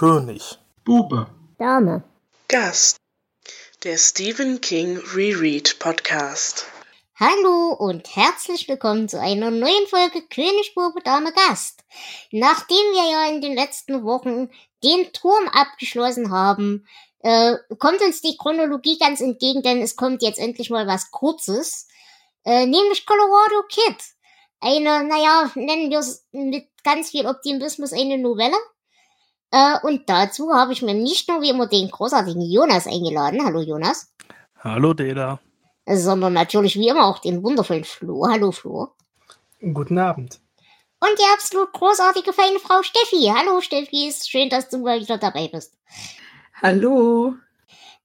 König. Bube. Dame. Gast. Der Stephen King Reread Podcast. Hallo und herzlich willkommen zu einer neuen Folge König, Bube, Dame, Gast. Nachdem wir ja in den letzten Wochen den Turm abgeschlossen haben, äh, kommt uns die Chronologie ganz entgegen, denn es kommt jetzt endlich mal was Kurzes, äh, nämlich Colorado Kid. Eine, naja, nennen wir es mit ganz viel Optimismus eine Novelle. Äh, und dazu habe ich mir nicht nur wie immer den großartigen Jonas eingeladen. Hallo Jonas. Hallo Dela. Sondern natürlich wie immer auch den wundervollen Flo. Hallo Flo. Guten Abend. Und die absolut großartige feine Frau Steffi. Hallo Steffi, ist schön, dass du mal wieder dabei bist. Hallo.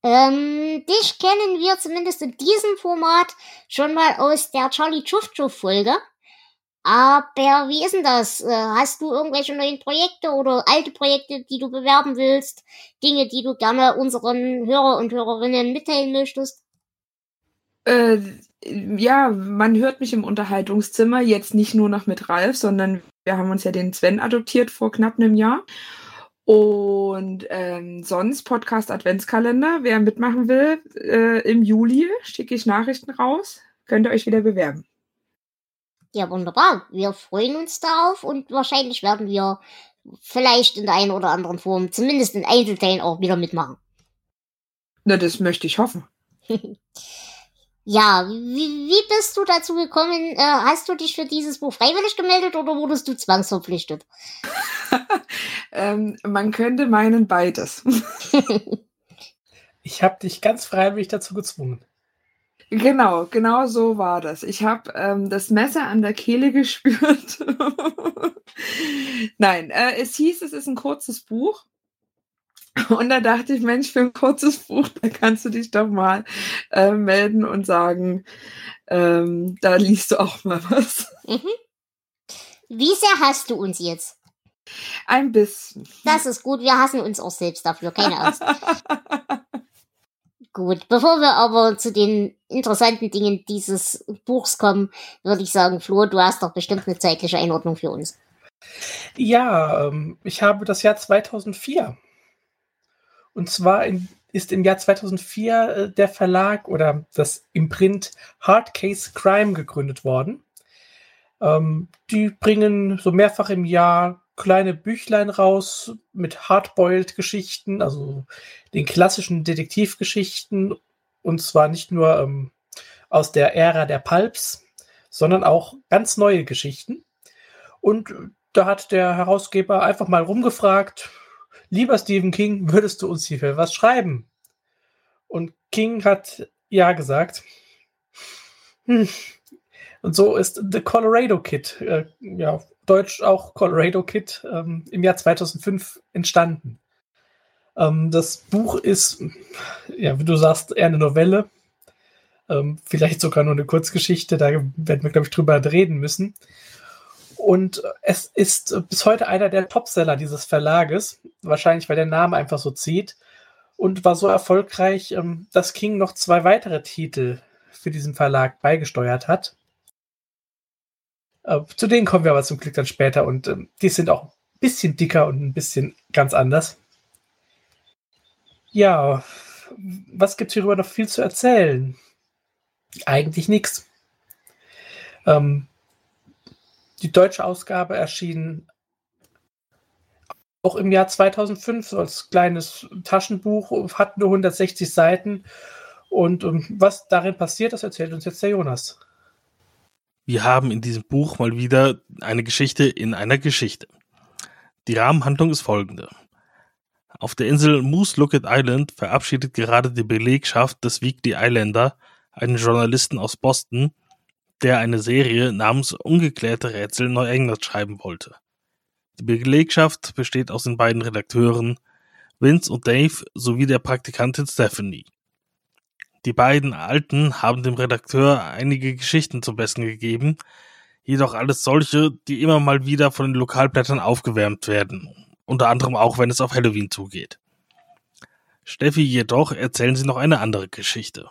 Ähm, dich kennen wir zumindest in diesem Format schon mal aus der Charlie Chuff Chuff Folge. Aber wie ist denn das? Äh, hast du irgendwelche neuen Projekte oder alte Projekte, die du bewerben willst? Dinge, die du gerne unseren Hörer und Hörerinnen mitteilen möchtest? Äh, ja, man hört mich im Unterhaltungszimmer, jetzt nicht nur noch mit Ralf, sondern wir haben uns ja den Sven adoptiert vor knapp einem Jahr. Und ähm, sonst Podcast Adventskalender. Wer mitmachen will, äh, im Juli schicke ich Nachrichten raus. Könnt ihr euch wieder bewerben. Ja, wunderbar. Wir freuen uns darauf und wahrscheinlich werden wir vielleicht in der einen oder anderen Form, zumindest in Einzelteilen auch wieder mitmachen. Na, das möchte ich hoffen. ja, wie, wie bist du dazu gekommen? Äh, hast du dich für dieses Buch freiwillig gemeldet oder wurdest du zwangsverpflichtet? ähm, man könnte meinen beides. ich habe dich ganz freiwillig dazu gezwungen. Genau, genau so war das. Ich habe ähm, das Messer an der Kehle gespürt. Nein, äh, es hieß, es ist ein kurzes Buch. Und da dachte ich, Mensch, für ein kurzes Buch, da kannst du dich doch mal äh, melden und sagen, ähm, da liest du auch mal was. Mhm. Wie sehr hast du uns jetzt? Ein bisschen. Das ist gut, wir hassen uns auch selbst dafür, keine Angst. Gut, bevor wir aber zu den interessanten Dingen dieses Buchs kommen, würde ich sagen, Flo, du hast doch bestimmt eine zeitliche Einordnung für uns. Ja, ähm, ich habe das Jahr 2004. Und zwar in, ist im Jahr 2004 äh, der Verlag oder das Imprint Hard Case Crime gegründet worden. Ähm, die bringen so mehrfach im Jahr kleine Büchlein raus mit Hardboiled-Geschichten, also den klassischen Detektivgeschichten. Und zwar nicht nur ähm, aus der Ära der Pulps, sondern auch ganz neue Geschichten. Und da hat der Herausgeber einfach mal rumgefragt, lieber Stephen King, würdest du uns hierfür was schreiben? Und King hat ja gesagt. Hm. Und so ist The Colorado Kid, äh, ja, Deutsch auch Colorado Kid, ähm, im Jahr 2005 entstanden. Ähm, das Buch ist, ja, wie du sagst, eher eine Novelle. Ähm, vielleicht sogar nur eine Kurzgeschichte, da werden wir, glaube ich, drüber reden müssen. Und es ist bis heute einer der Topseller dieses Verlages, wahrscheinlich weil der Name einfach so zieht. Und war so erfolgreich, ähm, dass King noch zwei weitere Titel für diesen Verlag beigesteuert hat. Äh, zu denen kommen wir aber zum Glück dann später und äh, die sind auch ein bisschen dicker und ein bisschen ganz anders. Ja, was gibt es hierüber noch viel zu erzählen? Eigentlich nichts. Ähm, die deutsche Ausgabe erschien auch im Jahr 2005 so als kleines Taschenbuch, hat nur 160 Seiten. Und um, ähm, was darin passiert, das erzählt uns jetzt der Jonas. Wir haben in diesem Buch mal wieder eine Geschichte in einer Geschichte. Die Rahmenhandlung ist folgende. Auf der Insel Moose Lookout Island verabschiedet gerade die Belegschaft des Weekly Islander einen Journalisten aus Boston, der eine Serie namens Ungeklärte Rätsel Neuengland schreiben wollte. Die Belegschaft besteht aus den beiden Redakteuren Vince und Dave sowie der Praktikantin Stephanie. Die beiden Alten haben dem Redakteur einige Geschichten zum Besten gegeben, jedoch alles solche, die immer mal wieder von den Lokalblättern aufgewärmt werden, unter anderem auch wenn es auf Halloween zugeht. Steffi jedoch erzählen sie noch eine andere Geschichte.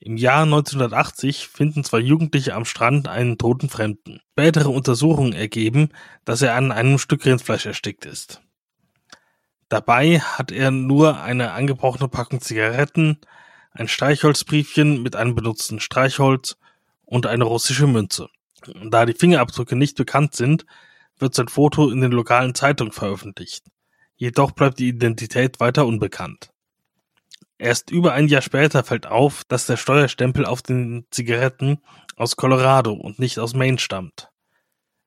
Im Jahr 1980 finden zwei Jugendliche am Strand einen toten Fremden. Spätere Untersuchungen ergeben, dass er an einem Stück Rindfleisch erstickt ist. Dabei hat er nur eine angebrochene Packung Zigaretten, ein Streichholzbriefchen mit einem benutzten Streichholz und eine russische Münze. Da die Fingerabdrücke nicht bekannt sind, wird sein Foto in den lokalen Zeitungen veröffentlicht. Jedoch bleibt die Identität weiter unbekannt. Erst über ein Jahr später fällt auf, dass der Steuerstempel auf den Zigaretten aus Colorado und nicht aus Maine stammt.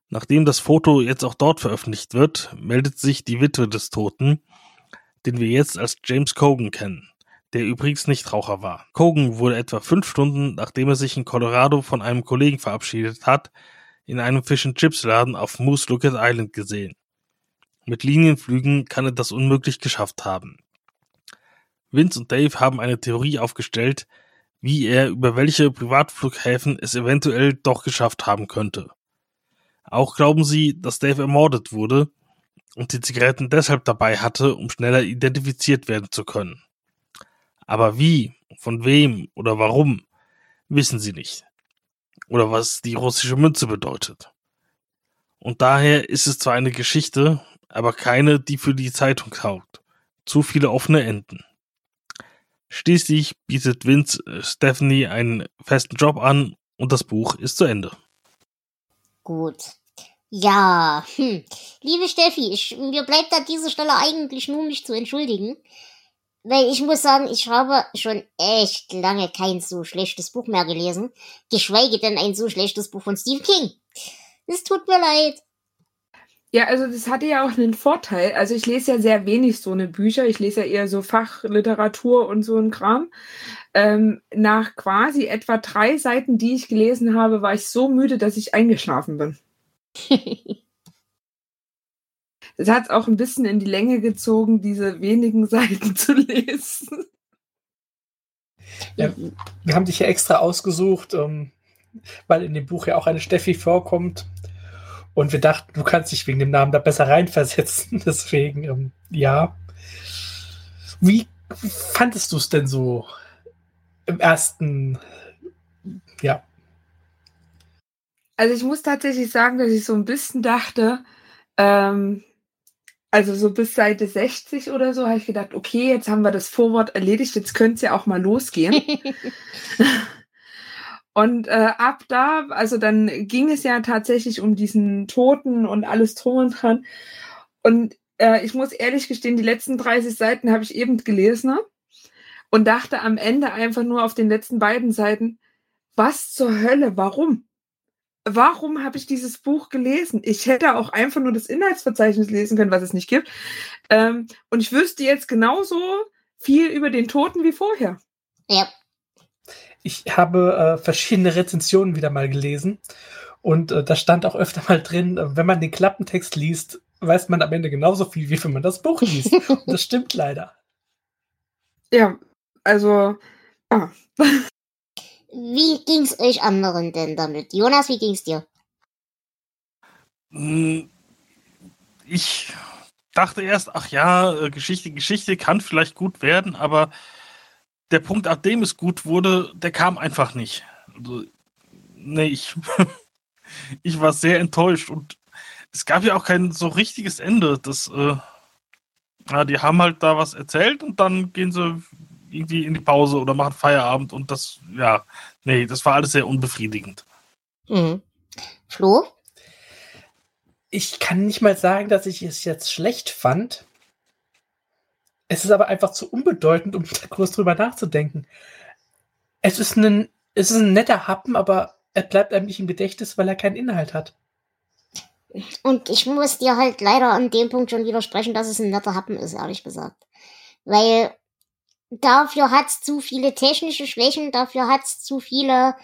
Nachdem das Foto jetzt auch dort veröffentlicht wird, meldet sich die Witwe des Toten, den wir jetzt als James Cogan kennen, der übrigens nicht Raucher war. Cogan wurde etwa fünf Stunden, nachdem er sich in Colorado von einem Kollegen verabschiedet hat, in einem Fish and Chips Laden auf Moose Lookout Island gesehen. Mit Linienflügen kann er das unmöglich geschafft haben. Vince und Dave haben eine Theorie aufgestellt, wie er über welche Privatflughäfen es eventuell doch geschafft haben könnte. Auch glauben sie, dass Dave ermordet wurde und die Zigaretten deshalb dabei hatte, um schneller identifiziert werden zu können. Aber wie, von wem oder warum, wissen sie nicht. Oder was die russische Münze bedeutet. Und daher ist es zwar eine Geschichte, aber keine, die für die Zeitung taugt. Zu viele offene Enden. Schließlich bietet Vince äh, Stephanie einen festen Job an und das Buch ist zu Ende. Gut. Ja, hm. liebe Steffi, ich, mir bleibt an dieser Stelle eigentlich nur mich zu entschuldigen. Weil ich muss sagen, ich habe schon echt lange kein so schlechtes Buch mehr gelesen. Geschweige denn ein so schlechtes Buch von Stephen King. Es tut mir leid. Ja, also das hatte ja auch einen Vorteil. Also ich lese ja sehr wenig so eine Bücher. Ich lese ja eher so Fachliteratur und so ein Kram. Ähm, nach quasi etwa drei Seiten, die ich gelesen habe, war ich so müde, dass ich eingeschlafen bin. Es hat es auch ein bisschen in die Länge gezogen, diese wenigen Seiten zu lesen. Ja, wir haben dich ja extra ausgesucht, ähm, weil in dem Buch ja auch eine Steffi vorkommt. Und wir dachten, du kannst dich wegen dem Namen da besser reinversetzen. Deswegen, ähm, ja. Wie fandest du es denn so im ersten, ja? Also ich muss tatsächlich sagen, dass ich so ein bisschen dachte, ähm, also so bis Seite 60 oder so, habe ich gedacht, okay, jetzt haben wir das Vorwort erledigt, jetzt könnte es ja auch mal losgehen. Und äh, ab da, also dann ging es ja tatsächlich um diesen Toten und alles drum und dran. Und äh, ich muss ehrlich gestehen, die letzten 30 Seiten habe ich eben gelesen ne? und dachte am Ende einfach nur auf den letzten beiden Seiten, was zur Hölle, warum? Warum habe ich dieses Buch gelesen? Ich hätte auch einfach nur das Inhaltsverzeichnis lesen können, was es nicht gibt. Ähm, und ich wüsste jetzt genauso viel über den Toten wie vorher. Ja, ich habe äh, verschiedene Rezensionen wieder mal gelesen und äh, da stand auch öfter mal drin, äh, wenn man den Klappentext liest, weiß man am Ende genauso viel, wie wenn man das Buch liest. und das stimmt leider. Ja, also, ja. Wie ging's euch anderen denn damit? Jonas, wie ging's dir? Hm, ich dachte erst, ach ja, äh, Geschichte, Geschichte kann vielleicht gut werden, aber der Punkt, ab dem es gut wurde, der kam einfach nicht. Also, nee, ich, ich war sehr enttäuscht und es gab ja auch kein so richtiges Ende. Das, äh, ja, die haben halt da was erzählt und dann gehen sie irgendwie in die Pause oder machen Feierabend und das, ja, nee, das war alles sehr unbefriedigend. Mhm. Flo? Ich kann nicht mal sagen, dass ich es jetzt schlecht fand. Es ist aber einfach zu unbedeutend, um da groß drüber nachzudenken. Es ist ein, es ist ein netter Happen, aber er bleibt einem nicht im Gedächtnis, weil er keinen Inhalt hat. Und ich muss dir halt leider an dem Punkt schon widersprechen, dass es ein netter Happen ist, ehrlich gesagt. Weil dafür hat es zu viele technische Schwächen, dafür hat es zu viele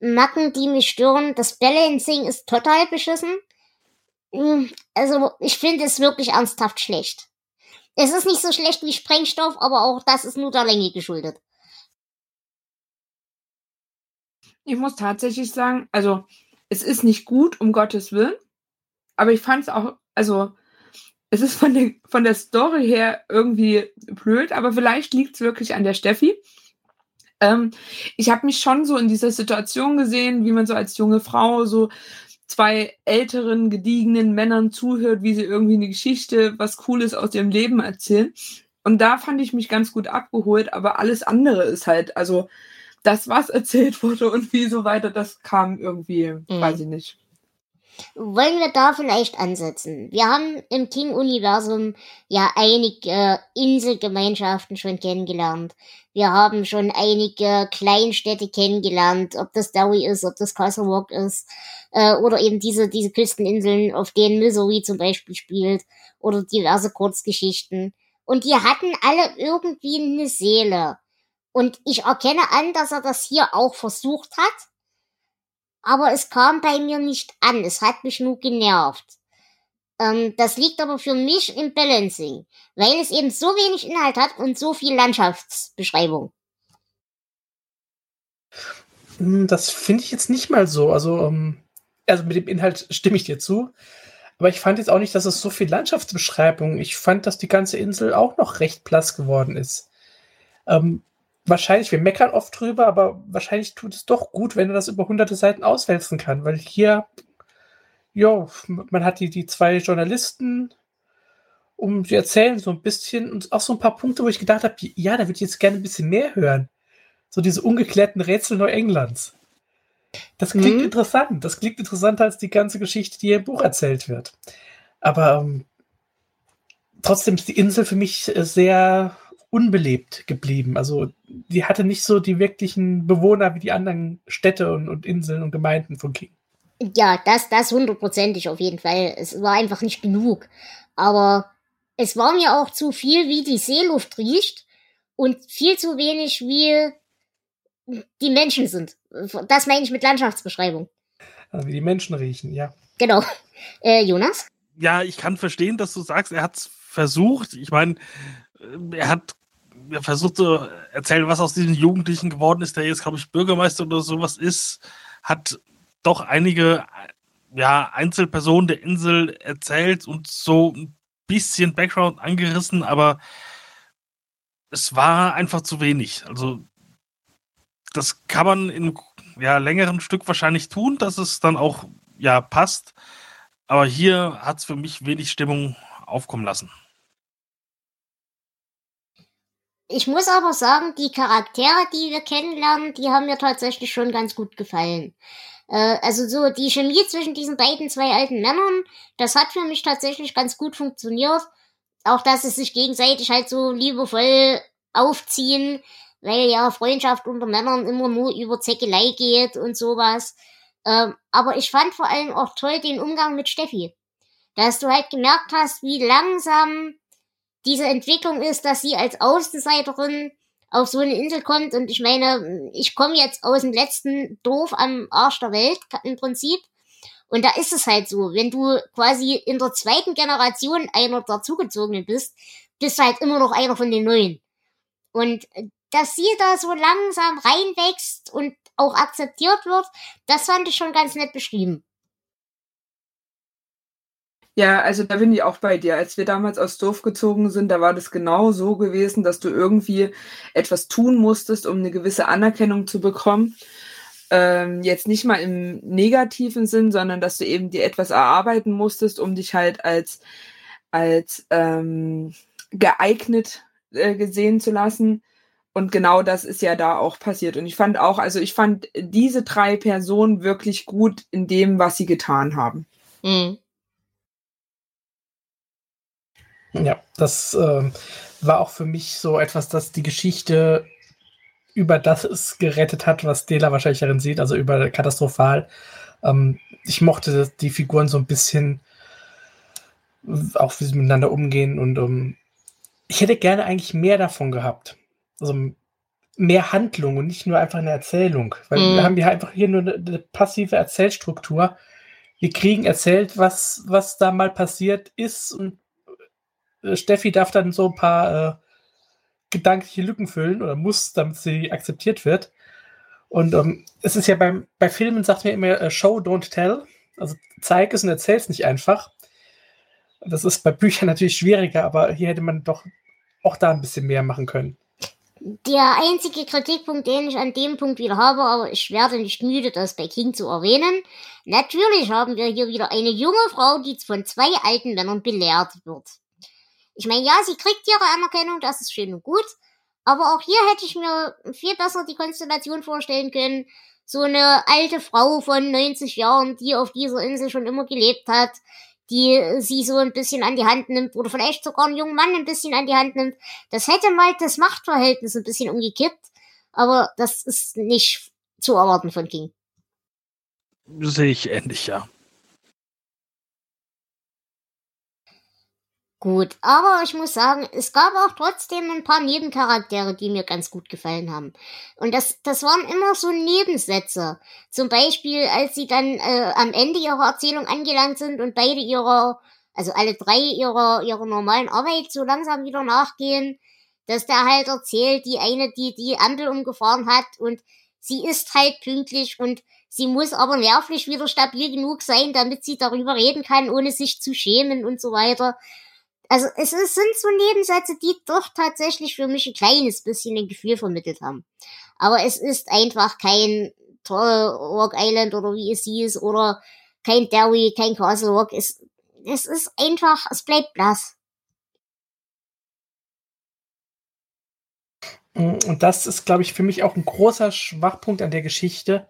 Macken, die mich stören. Das Balancing ist total beschissen. Hm, also, ich finde es wirklich ernsthaft schlecht. Es ist nicht so schlecht wie Sprengstoff, aber auch das ist nur der Länge geschuldet. Ich muss tatsächlich sagen, also es ist nicht gut, um Gottes Willen, aber ich fand es auch, also es ist von der, von der Story her irgendwie blöd, aber vielleicht liegt es wirklich an der Steffi. Ähm, ich habe mich schon so in dieser Situation gesehen, wie man so als junge Frau so zwei älteren, gediegenen Männern zuhört, wie sie irgendwie eine Geschichte, was Cooles aus ihrem Leben erzählen. Und da fand ich mich ganz gut abgeholt, aber alles andere ist halt, also das, was erzählt wurde und wie so weiter, das kam irgendwie, mhm. weiß ich nicht. Wollen wir da vielleicht ansetzen? Wir haben im King-Universum ja einige Inselgemeinschaften schon kennengelernt. Wir haben schon einige Kleinstädte kennengelernt, ob das Derry ist, ob das Castle Rock ist, äh, oder eben diese, diese Küsteninseln, auf denen Misery zum Beispiel spielt, oder diverse Kurzgeschichten. Und die hatten alle irgendwie eine Seele. Und ich erkenne an, dass er das hier auch versucht hat aber es kam bei mir nicht an. Es hat mich nur genervt. Ähm, das liegt aber für mich im Balancing, weil es eben so wenig Inhalt hat und so viel Landschaftsbeschreibung. Hm, das finde ich jetzt nicht mal so. Also, ähm, also mit dem Inhalt stimme ich dir zu. Aber ich fand jetzt auch nicht, dass es so viel Landschaftsbeschreibung. Ich fand, dass die ganze Insel auch noch recht blass geworden ist. Ähm, wahrscheinlich, wir meckern oft drüber, aber wahrscheinlich tut es doch gut, wenn er das über hunderte Seiten auswälzen kann, weil hier, ja, man hat die, die zwei Journalisten, um sie erzählen so ein bisschen und auch so ein paar Punkte, wo ich gedacht habe, ja, da würde ich jetzt gerne ein bisschen mehr hören. So diese ungeklärten Rätsel Neuenglands. Das klingt mhm. interessant. Das klingt interessanter als die ganze Geschichte, die hier im Buch erzählt wird. Aber ähm, trotzdem ist die Insel für mich sehr unbelebt geblieben. Also die hatte nicht so die wirklichen Bewohner wie die anderen Städte und, und Inseln und Gemeinden von King. Ja, das, das hundertprozentig auf jeden Fall. Es war einfach nicht genug. Aber es war mir auch zu viel, wie die Seeluft riecht und viel zu wenig, wie die Menschen sind. Das meine ich mit Landschaftsbeschreibung. Also wie die Menschen riechen, ja. Genau. Äh, Jonas? Ja, ich kann verstehen, dass du sagst, er hat es versucht. Ich meine, er hat versucht zu erzählen, was aus diesem Jugendlichen geworden ist, der jetzt, glaube ich, Bürgermeister oder sowas ist, hat doch einige ja, Einzelpersonen der Insel erzählt und so ein bisschen Background angerissen, aber es war einfach zu wenig. Also das kann man in ja, längeren Stück wahrscheinlich tun, dass es dann auch ja passt. Aber hier hat es für mich wenig Stimmung aufkommen lassen. Ich muss aber sagen, die Charaktere, die wir kennenlernen, die haben mir tatsächlich schon ganz gut gefallen. Äh, also so die Chemie zwischen diesen beiden zwei alten Männern, das hat für mich tatsächlich ganz gut funktioniert. Auch dass sie sich gegenseitig halt so liebevoll aufziehen, weil ja Freundschaft unter Männern immer nur über Zeckelei geht und sowas. Ähm, aber ich fand vor allem auch toll den Umgang mit Steffi. Dass du halt gemerkt hast, wie langsam diese Entwicklung ist, dass sie als Außenseiterin auf so eine Insel kommt und ich meine, ich komme jetzt aus dem letzten Dorf am Arsch der Welt im Prinzip und da ist es halt so, wenn du quasi in der zweiten Generation einer der Zugezogenen bist, bist du halt immer noch einer von den Neuen. Und dass sie da so langsam reinwächst und auch akzeptiert wird, das fand ich schon ganz nett beschrieben. Ja, also da bin ich auch bei dir. Als wir damals aus Dorf gezogen sind, da war das genau so gewesen, dass du irgendwie etwas tun musstest, um eine gewisse Anerkennung zu bekommen. Ähm, jetzt nicht mal im negativen Sinn, sondern dass du eben dir etwas erarbeiten musstest, um dich halt als, als ähm, geeignet äh, gesehen zu lassen. Und genau das ist ja da auch passiert. Und ich fand auch, also ich fand diese drei Personen wirklich gut in dem, was sie getan haben. Mhm. Ja, das äh, war auch für mich so etwas, dass die Geschichte über das es gerettet hat, was Dela wahrscheinlich darin sieht, also über katastrophal. Ähm, ich mochte die Figuren so ein bisschen, auch wie sie miteinander umgehen und ähm, ich hätte gerne eigentlich mehr davon gehabt. Also mehr Handlung und nicht nur einfach eine Erzählung. Weil mm. wir haben hier einfach hier nur eine, eine, passive Erzählstruktur. Wir kriegen erzählt, was, was da mal passiert ist und Steffi darf dann so ein paar äh, gedankliche Lücken füllen oder muss, damit sie akzeptiert wird. Und ähm, es ist ja beim, bei Filmen sagt man immer äh, Show, don't tell. Also zeig es und erzähl es nicht einfach. Das ist bei Büchern natürlich schwieriger, aber hier hätte man doch auch da ein bisschen mehr machen können. Der einzige Kritikpunkt, den ich an dem Punkt wieder habe, aber ich werde nicht müde, das bei King zu erwähnen. Natürlich haben wir hier wieder eine junge Frau, die von zwei alten Männern belehrt wird. Ich meine, ja, sie kriegt ihre Anerkennung, das ist schön und gut. Aber auch hier hätte ich mir viel besser die Konstellation vorstellen können. So eine alte Frau von 90 Jahren, die auf dieser Insel schon immer gelebt hat, die sie so ein bisschen an die Hand nimmt oder vielleicht sogar einen jungen Mann ein bisschen an die Hand nimmt. Das hätte mal das Machtverhältnis ein bisschen umgekippt, aber das ist nicht zu erwarten von King. Sehe ich ähnlich, ja. Gut, aber ich muss sagen, es gab auch trotzdem ein paar Nebencharaktere, die mir ganz gut gefallen haben. Und das, das waren immer so Nebensätze. Zum Beispiel, als sie dann äh, am Ende ihrer Erzählung angelangt sind und beide ihrer, also alle drei ihrer, ihrer normalen Arbeit so langsam wieder nachgehen, dass der halt erzählt, die eine, die die Ampel umgefahren hat und sie ist halt pünktlich und sie muss aber nervlich wieder stabil genug sein, damit sie darüber reden kann, ohne sich zu schämen und so weiter also es ist, sind so Nebensätze, die doch tatsächlich für mich ein kleines bisschen ein Gefühl vermittelt haben. Aber es ist einfach kein Rock Island oder wie es hieß oder kein Derry, kein Castle Rock. Es, es ist einfach, es bleibt blass. Und das ist, glaube ich, für mich auch ein großer Schwachpunkt an der Geschichte.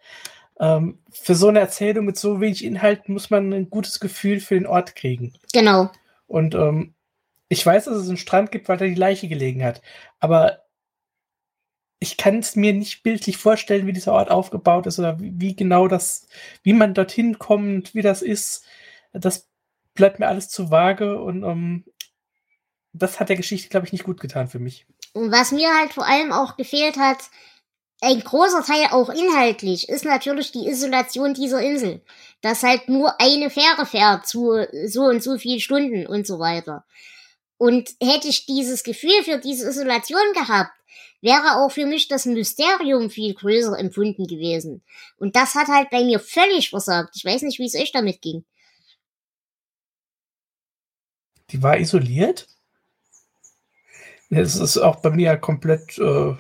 Ähm, für so eine Erzählung mit so wenig Inhalt muss man ein gutes Gefühl für den Ort kriegen. Genau. Und ähm, ich weiß, dass es einen Strand gibt, weil da die Leiche gelegen hat. Aber ich kann es mir nicht bildlich vorstellen, wie dieser Ort aufgebaut ist oder wie, wie, genau das, wie man dorthin kommt, wie das ist. Das bleibt mir alles zu vage und um, ähm, das hat der Geschichte, glaube ich, nicht gut getan für mich. Und was mir halt vor allem auch gefehlt hat, ein großer Teil auch inhaltlich, ist natürlich die Isolation dieser Insel. Dass halt nur eine Fähre fährt zu so und so vielen Stunden und so weiter. Und hätte ich dieses Gefühl für diese Isolation gehabt, wäre auch für mich das Mysterium viel größer empfunden gewesen. Und das hat halt bei mir völlig versagt. Ich weiß nicht, wie es euch damit ging. Die war isoliert? Es ist auch bei mir komplett äh,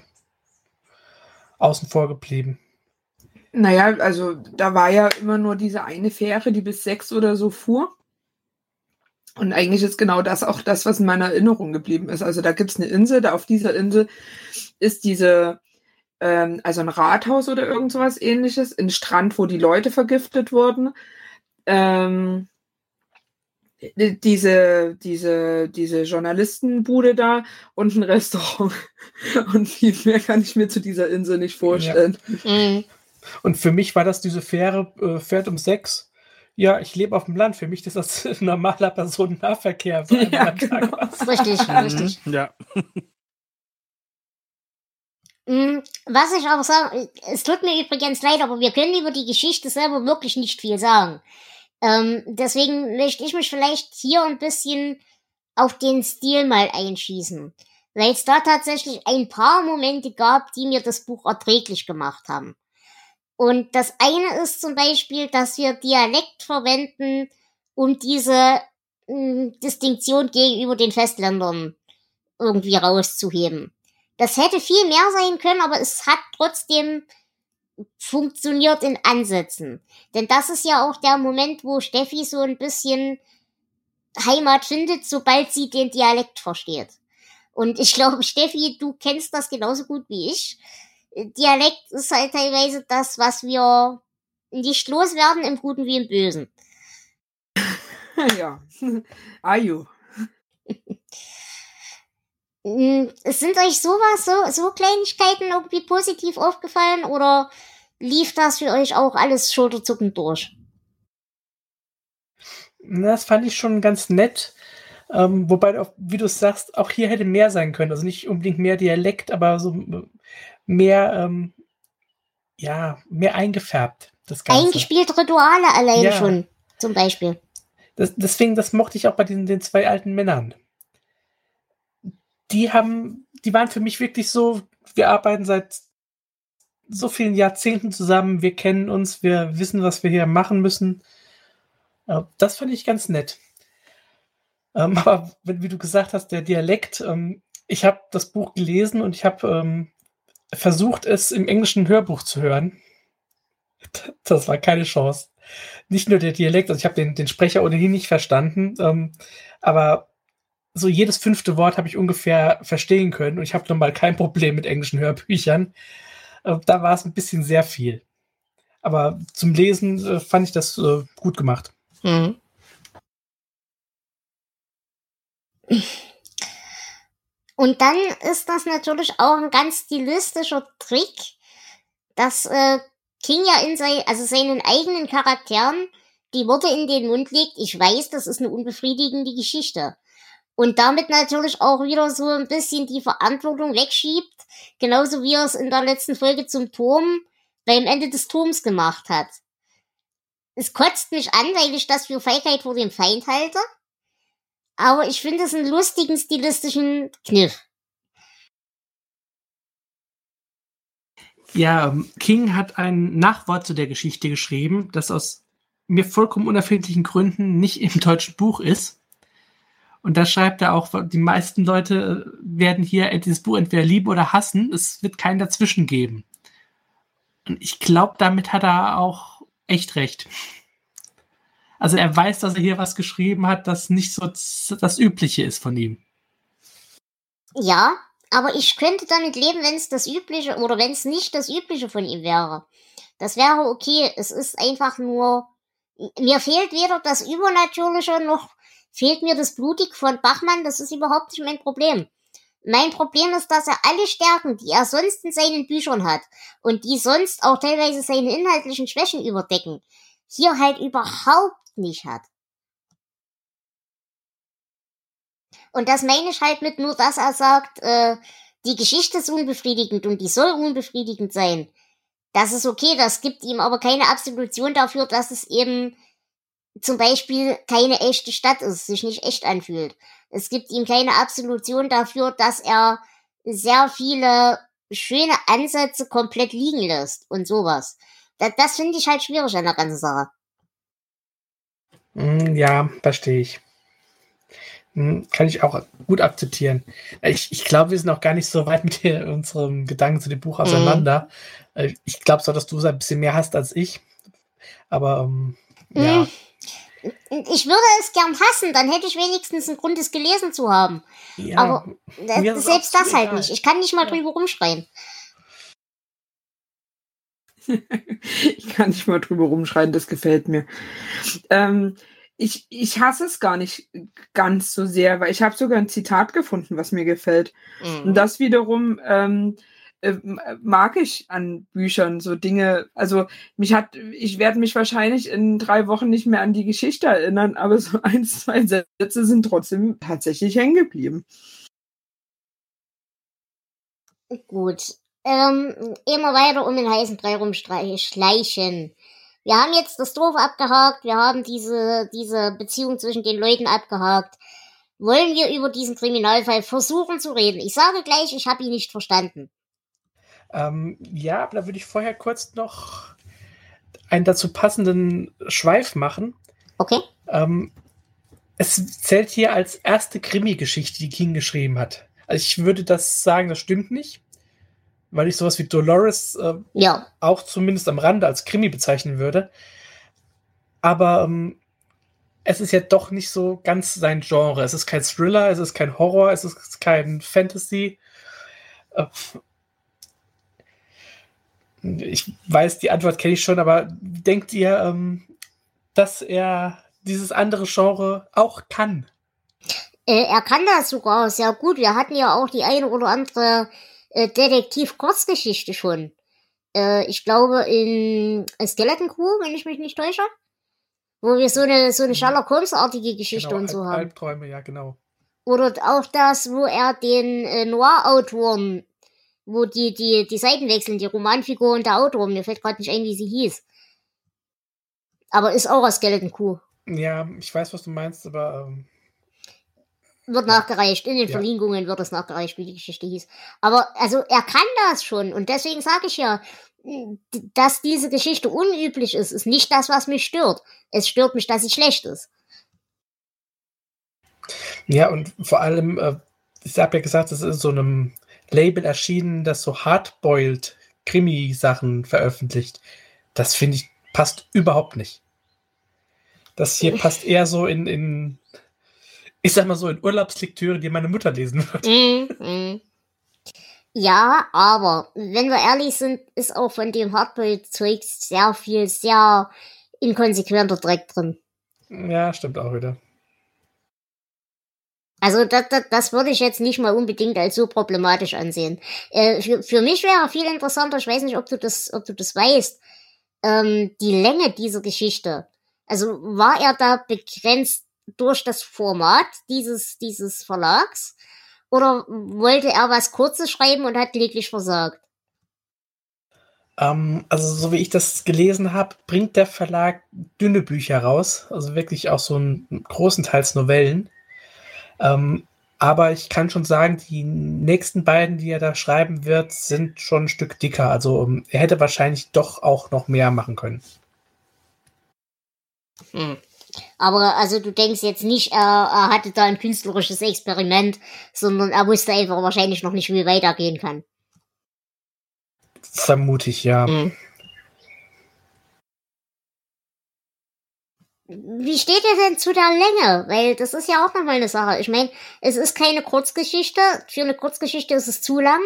außen vor geblieben. Naja, also da war ja immer nur diese eine Fähre, die bis sechs oder so fuhr. Und eigentlich ist genau das auch das, was in meiner Erinnerung geblieben ist. Also da gibt es eine Insel, da auf dieser Insel ist diese, ähm, also ein Rathaus oder irgend sowas ähnliches, ein Strand, wo die Leute vergiftet wurden. Ähm, diese, diese, diese Journalistenbude da und ein Restaurant. Und viel mehr kann ich mir zu dieser Insel nicht vorstellen. Ja. Mhm. Und für mich war das diese Fähre, äh, fährt um sechs ja, ich lebe auf dem Land. Für mich ist das normaler Personennahverkehr. Ja, genau. Richtig, richtig. Ja. Mm, was ich aber sage, es tut mir übrigens leid, aber wir können über die Geschichte selber wirklich nicht viel sagen. Ähm, deswegen möchte ich mich vielleicht hier ein bisschen auf den Stil mal einschießen. Weil es da tatsächlich ein paar Momente gab, die mir das Buch erträglich gemacht haben. Und das eine ist zum Beispiel, dass wir Dialekt verwenden, um diese mh, hm, Distinktion gegenüber den Festländern irgendwie rauszuheben. Das hätte viel mehr sein können, aber es hat trotzdem funktioniert in Ansätzen. Denn das ist ja auch der Moment, wo Steffi so ein bisschen Heimat findet, sobald sie den Dialekt versteht. Und ich glaube, Steffi, du kennst das genauso gut wie ich. Dialekt ist halt teilweise das, was wir nicht loswerden, im Guten wie im Bösen. ja. Ayu. Es sind euch sowas, so, so Kleinigkeiten irgendwie positiv aufgefallen oder lief das für euch auch alles schulterzuckend durch? Das fand ich schon ganz nett. Ähm, wobei, wie du sagst, auch hier hätte mehr sein können. Also nicht unbedingt mehr Dialekt, aber so mehr, ähm, ja, mehr eingefärbt. Das Ganze. Eingespielte Rituale allein ja. schon, zum Beispiel. Das, deswegen, das mochte ich auch bei diesen den zwei alten Männern. Die haben, die waren für mich wirklich so, wir arbeiten seit so vielen Jahrzehnten zusammen, wir kennen uns, wir wissen, was wir hier machen müssen. Äh, das fand ich ganz nett. Ähm, aber wie du gesagt hast, der Dialekt, ähm, ich habe das Buch gelesen und ich habe ähm, versucht, es im englischen Hörbuch zu hören. Das war keine Chance. Nicht nur der Dialekt, also ich habe den, den Sprecher ohnehin nicht verstanden, ähm, aber so jedes fünfte Wort habe ich ungefähr verstehen können und ich habe normal kein Problem mit englischen Hörbüchern. Äh, da war es ein bisschen sehr viel. Aber zum Lesen äh, fand ich das äh, gut gemacht. Mhm. Und dann ist das natürlich auch ein ganz stilistischer Trick, dass äh, King ja in sein, also seinen eigenen Charakteren die Worte in den Mund legt. Ich weiß, das ist eine unbefriedigende Geschichte. Und damit natürlich auch wieder so ein bisschen die Verantwortung wegschiebt, genauso wie er es in der letzten Folge zum Turm beim Ende des Turms gemacht hat. Es kotzt mich an, weil ich das für Feigheit vor dem Feind halte. Aber ich finde es einen lustigen stilistischen Kniff. Ja, ähm, King hat ein Nachwort zu der Geschichte geschrieben, das aus mir vollkommen unerfindlichen Gründen nicht im deutschen Buch ist. Und da schreibt er auch, die meisten Leute äh, werden hier dieses Buch entweder lieben oder hassen. Es wird keinen dazwischen geben. Und ich glaube, damit hat er auch echt recht. Also er weiß, dass er hier was geschrieben hat, das nicht so das Übliche ist von ihm. Ja, aber ich könnte damit leben, wenn es das Übliche oder wenn es nicht das Übliche von ihm wäre. Das wäre okay. Es ist einfach nur, mir fehlt weder das Übernatürliche noch fehlt mir das Blutig von Bachmann. Das ist überhaupt nicht mein Problem. Mein Problem ist, dass er alle Stärken, die er sonst in seinen Büchern hat und die sonst auch teilweise seine inhaltlichen Schwächen überdecken, hier halt überhaupt nicht hat. Und das meine ich halt mit nur, dass er sagt, äh, die Geschichte ist unbefriedigend und die soll unbefriedigend sein. Das ist okay, das gibt ihm aber keine Absolution dafür, dass es eben zum Beispiel keine echte Stadt ist, sich nicht echt anfühlt. Es gibt ihm keine Absolution dafür, dass er sehr viele schöne Ansätze komplett liegen lässt und sowas. Das, das finde ich halt schwierig an der ganzen Sache. Hm, ja, verstehe ich. Hm, kann ich auch gut akzeptieren. Ich, ich glaube, wir sind auch gar nicht so weit mit unserem Gedanken zu dem Buch auseinander. Mhm. Ich glaube zwar, dass du es ein bisschen mehr hast als ich, aber ähm, mhm. ja. Ich würde es gern hassen, dann hätte ich wenigstens einen Grund, es gelesen zu haben. Ja, aber selbst das halt egal. nicht. Ich kann nicht mal ja. drüber rumschreien. Ich kann nicht mal drüber rumschreien, das gefällt mir. Ähm, ich, ich hasse es gar nicht ganz so sehr, weil ich habe sogar ein Zitat gefunden, was mir gefällt. Mhm. Und das wiederum ähm, äh, mag ich an Büchern so Dinge. Also mich hat, ich werde mich wahrscheinlich in drei Wochen nicht mehr an die Geschichte erinnern, aber so ein, zwei Sätze sind trotzdem tatsächlich hängen geblieben. Gut. Ähm, immer weiter um den heißen Brei rumschleichen. Wir haben jetzt das Dorf abgehakt, wir haben diese, diese Beziehung zwischen den Leuten abgehakt. Wollen wir über diesen Kriminalfall versuchen zu reden? Ich sage gleich, ich habe ihn nicht verstanden. Ähm, ja, aber da würde ich vorher kurz noch einen dazu passenden Schweif machen. Okay. Ähm, es zählt hier als erste Krimi-Geschichte, die King geschrieben hat. Also ich würde das sagen, das stimmt nicht weil ich sowas wie Dolores äh, ja. auch zumindest am Rande als Krimi bezeichnen würde. Aber ähm, es ist ja doch nicht so ganz sein Genre. Es ist kein Thriller, es ist kein Horror, es ist kein Fantasy. Äh, ich weiß, die Antwort kenne ich schon, aber denkt ihr, ähm, dass er dieses andere Genre auch kann? Äh, er kann das sogar sehr gut. Wir hatten ja auch die eine oder andere äh, Detektiv-Kurzgeschichte schon. Äh, ich glaube in Skeleton Crew, wenn ich mich nicht täusche. Wo wir so eine, so eine mhm. Sherlock Holmes-artige Geschichte genau, und so haben. Albträume, ja, genau. Oder auch das, wo er den äh, Noir-Autoren, wo die, die, die Seiten wechseln, die Romanfigur und der Autor, mir fällt gerade nicht ein, wie sie hieß. Aber ist auch aus Skeleton Crew. Ja, ich weiß, was du meinst, aber ähm, wird nachgereicht. In den ja. Verlinkungen wird es nachgereicht, wie die Geschichte hieß. Aber also er kann das schon und deswegen sage ich ja, dass diese Geschichte unüblich ist, ist nicht das, was mich stört. Es stört mich, dass sie schlecht ist. Ja, und vor allem, äh, ich habe ja gesagt, es ist in so einem Label erschienen, das so hardboiled Krimi-Sachen veröffentlicht. Das finde ich passt überhaupt nicht. Das hier passt eher so in, in, ich sag mal so, in Urlaubslektüre, die meine Mutter lesen wird. Mm, mm. Ja, aber wenn wir ehrlich sind, ist auch von dem Hardboiled-Zeug sehr viel, sehr inkonsequenter Dreck drin. Ja, stimmt auch wieder. Also das, das, das würde ich jetzt nicht mal unbedingt als so problematisch ansehen. Äh, für, für mich wäre viel interessanter, ich weiß nicht, ob du das, ob du das weißt, ähm, die Länge dieser Geschichte. Also war er da begrenzt durch das Format dieses, dieses Verlags? Oder wollte er was Kurzes schreiben und hat lediglich versagt? Ähm, also, so wie ich das gelesen habe, bringt der Verlag dünne Bücher raus. Also wirklich auch so einen großenteils Novellen. Ähm, aber ich kann schon sagen, die nächsten beiden, die er da schreiben wird, sind schon ein Stück dicker. Also um, er hätte wahrscheinlich doch auch noch mehr machen können. Hm. Aber also du denkst jetzt nicht, er, er hatte da ein künstlerisches Experiment, sondern er wusste einfach wahrscheinlich noch nicht, wie weit er gehen kann. Vermute ich, ja. Hm. Wie steht ihr denn zu der Länge? Weil das ist ja auch nochmal eine Sache. Ich meine, es ist keine Kurzgeschichte. Für eine Kurzgeschichte ist es zu lang.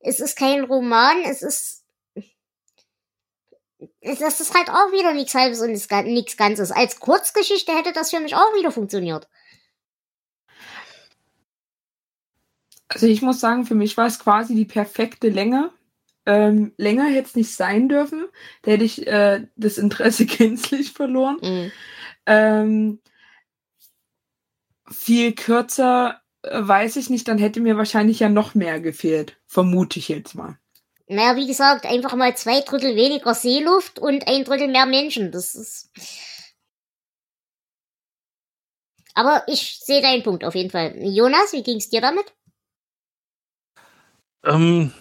Es ist kein Roman. Es ist. Das ist halt auch wieder nichts Halbes und nichts Ganzes. Als Kurzgeschichte hätte das für mich auch wieder funktioniert. Also ich muss sagen, für mich war es quasi die perfekte Länge. Ähm, länger hätte es nicht sein dürfen. Da hätte ich äh, das Interesse gänzlich verloren. Mhm. Ähm, viel kürzer äh, weiß ich nicht, dann hätte mir wahrscheinlich ja noch mehr gefehlt. Vermute ich jetzt mal. Naja, wie gesagt, einfach mal zwei Drittel weniger Seeluft und ein Drittel mehr Menschen. Das ist. Aber ich sehe deinen Punkt auf jeden Fall. Jonas, wie ging es dir damit? Ähm,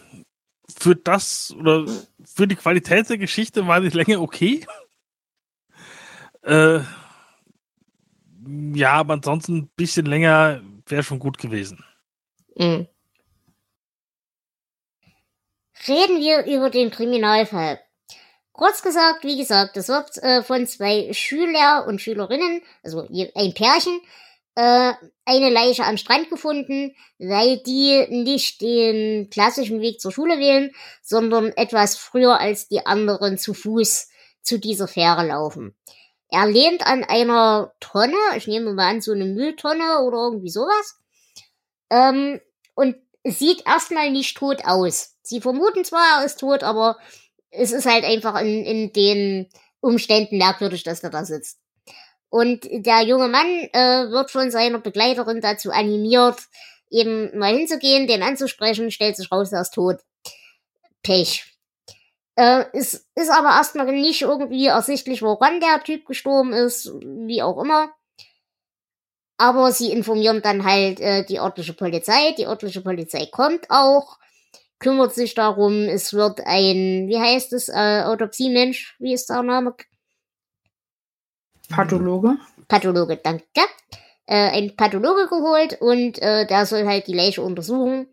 für das oder für die Qualität der Geschichte war die Länge okay. Äh, ja, aber ansonsten ein bisschen länger wäre schon gut gewesen. Mhm. Reden wir über den Kriminalfall. Kurz gesagt, wie gesagt, es wird äh, von zwei Schüler und Schülerinnen, also ein Pärchen, äh, eine Leiche am Strand gefunden, weil die nicht den klassischen Weg zur Schule wählen, sondern etwas früher als die anderen zu Fuß zu dieser Fähre laufen. Er lehnt an einer Tonne, ich nehme mal an, so eine Mülltonne oder irgendwie sowas, ähm, und sieht erstmal nicht tot aus. Sie vermuten zwar, er ist tot, aber es ist halt einfach in, in den Umständen merkwürdig, dass er da sitzt. Und der junge Mann äh, wird von seiner Begleiterin dazu animiert, eben mal hinzugehen, den anzusprechen, stellt sich raus, er ist tot. Pech. Äh, es ist aber erstmal nicht irgendwie ersichtlich, woran der Typ gestorben ist, wie auch immer. Aber sie informieren dann halt äh, die örtliche Polizei. Die örtliche Polizei kommt auch, kümmert sich darum. Es wird ein, wie heißt es, äh, Autopsiemensch, wie ist der Name? Pathologe? Pathologe, danke. Äh, ein Pathologe geholt und äh, der soll halt die Leiche untersuchen.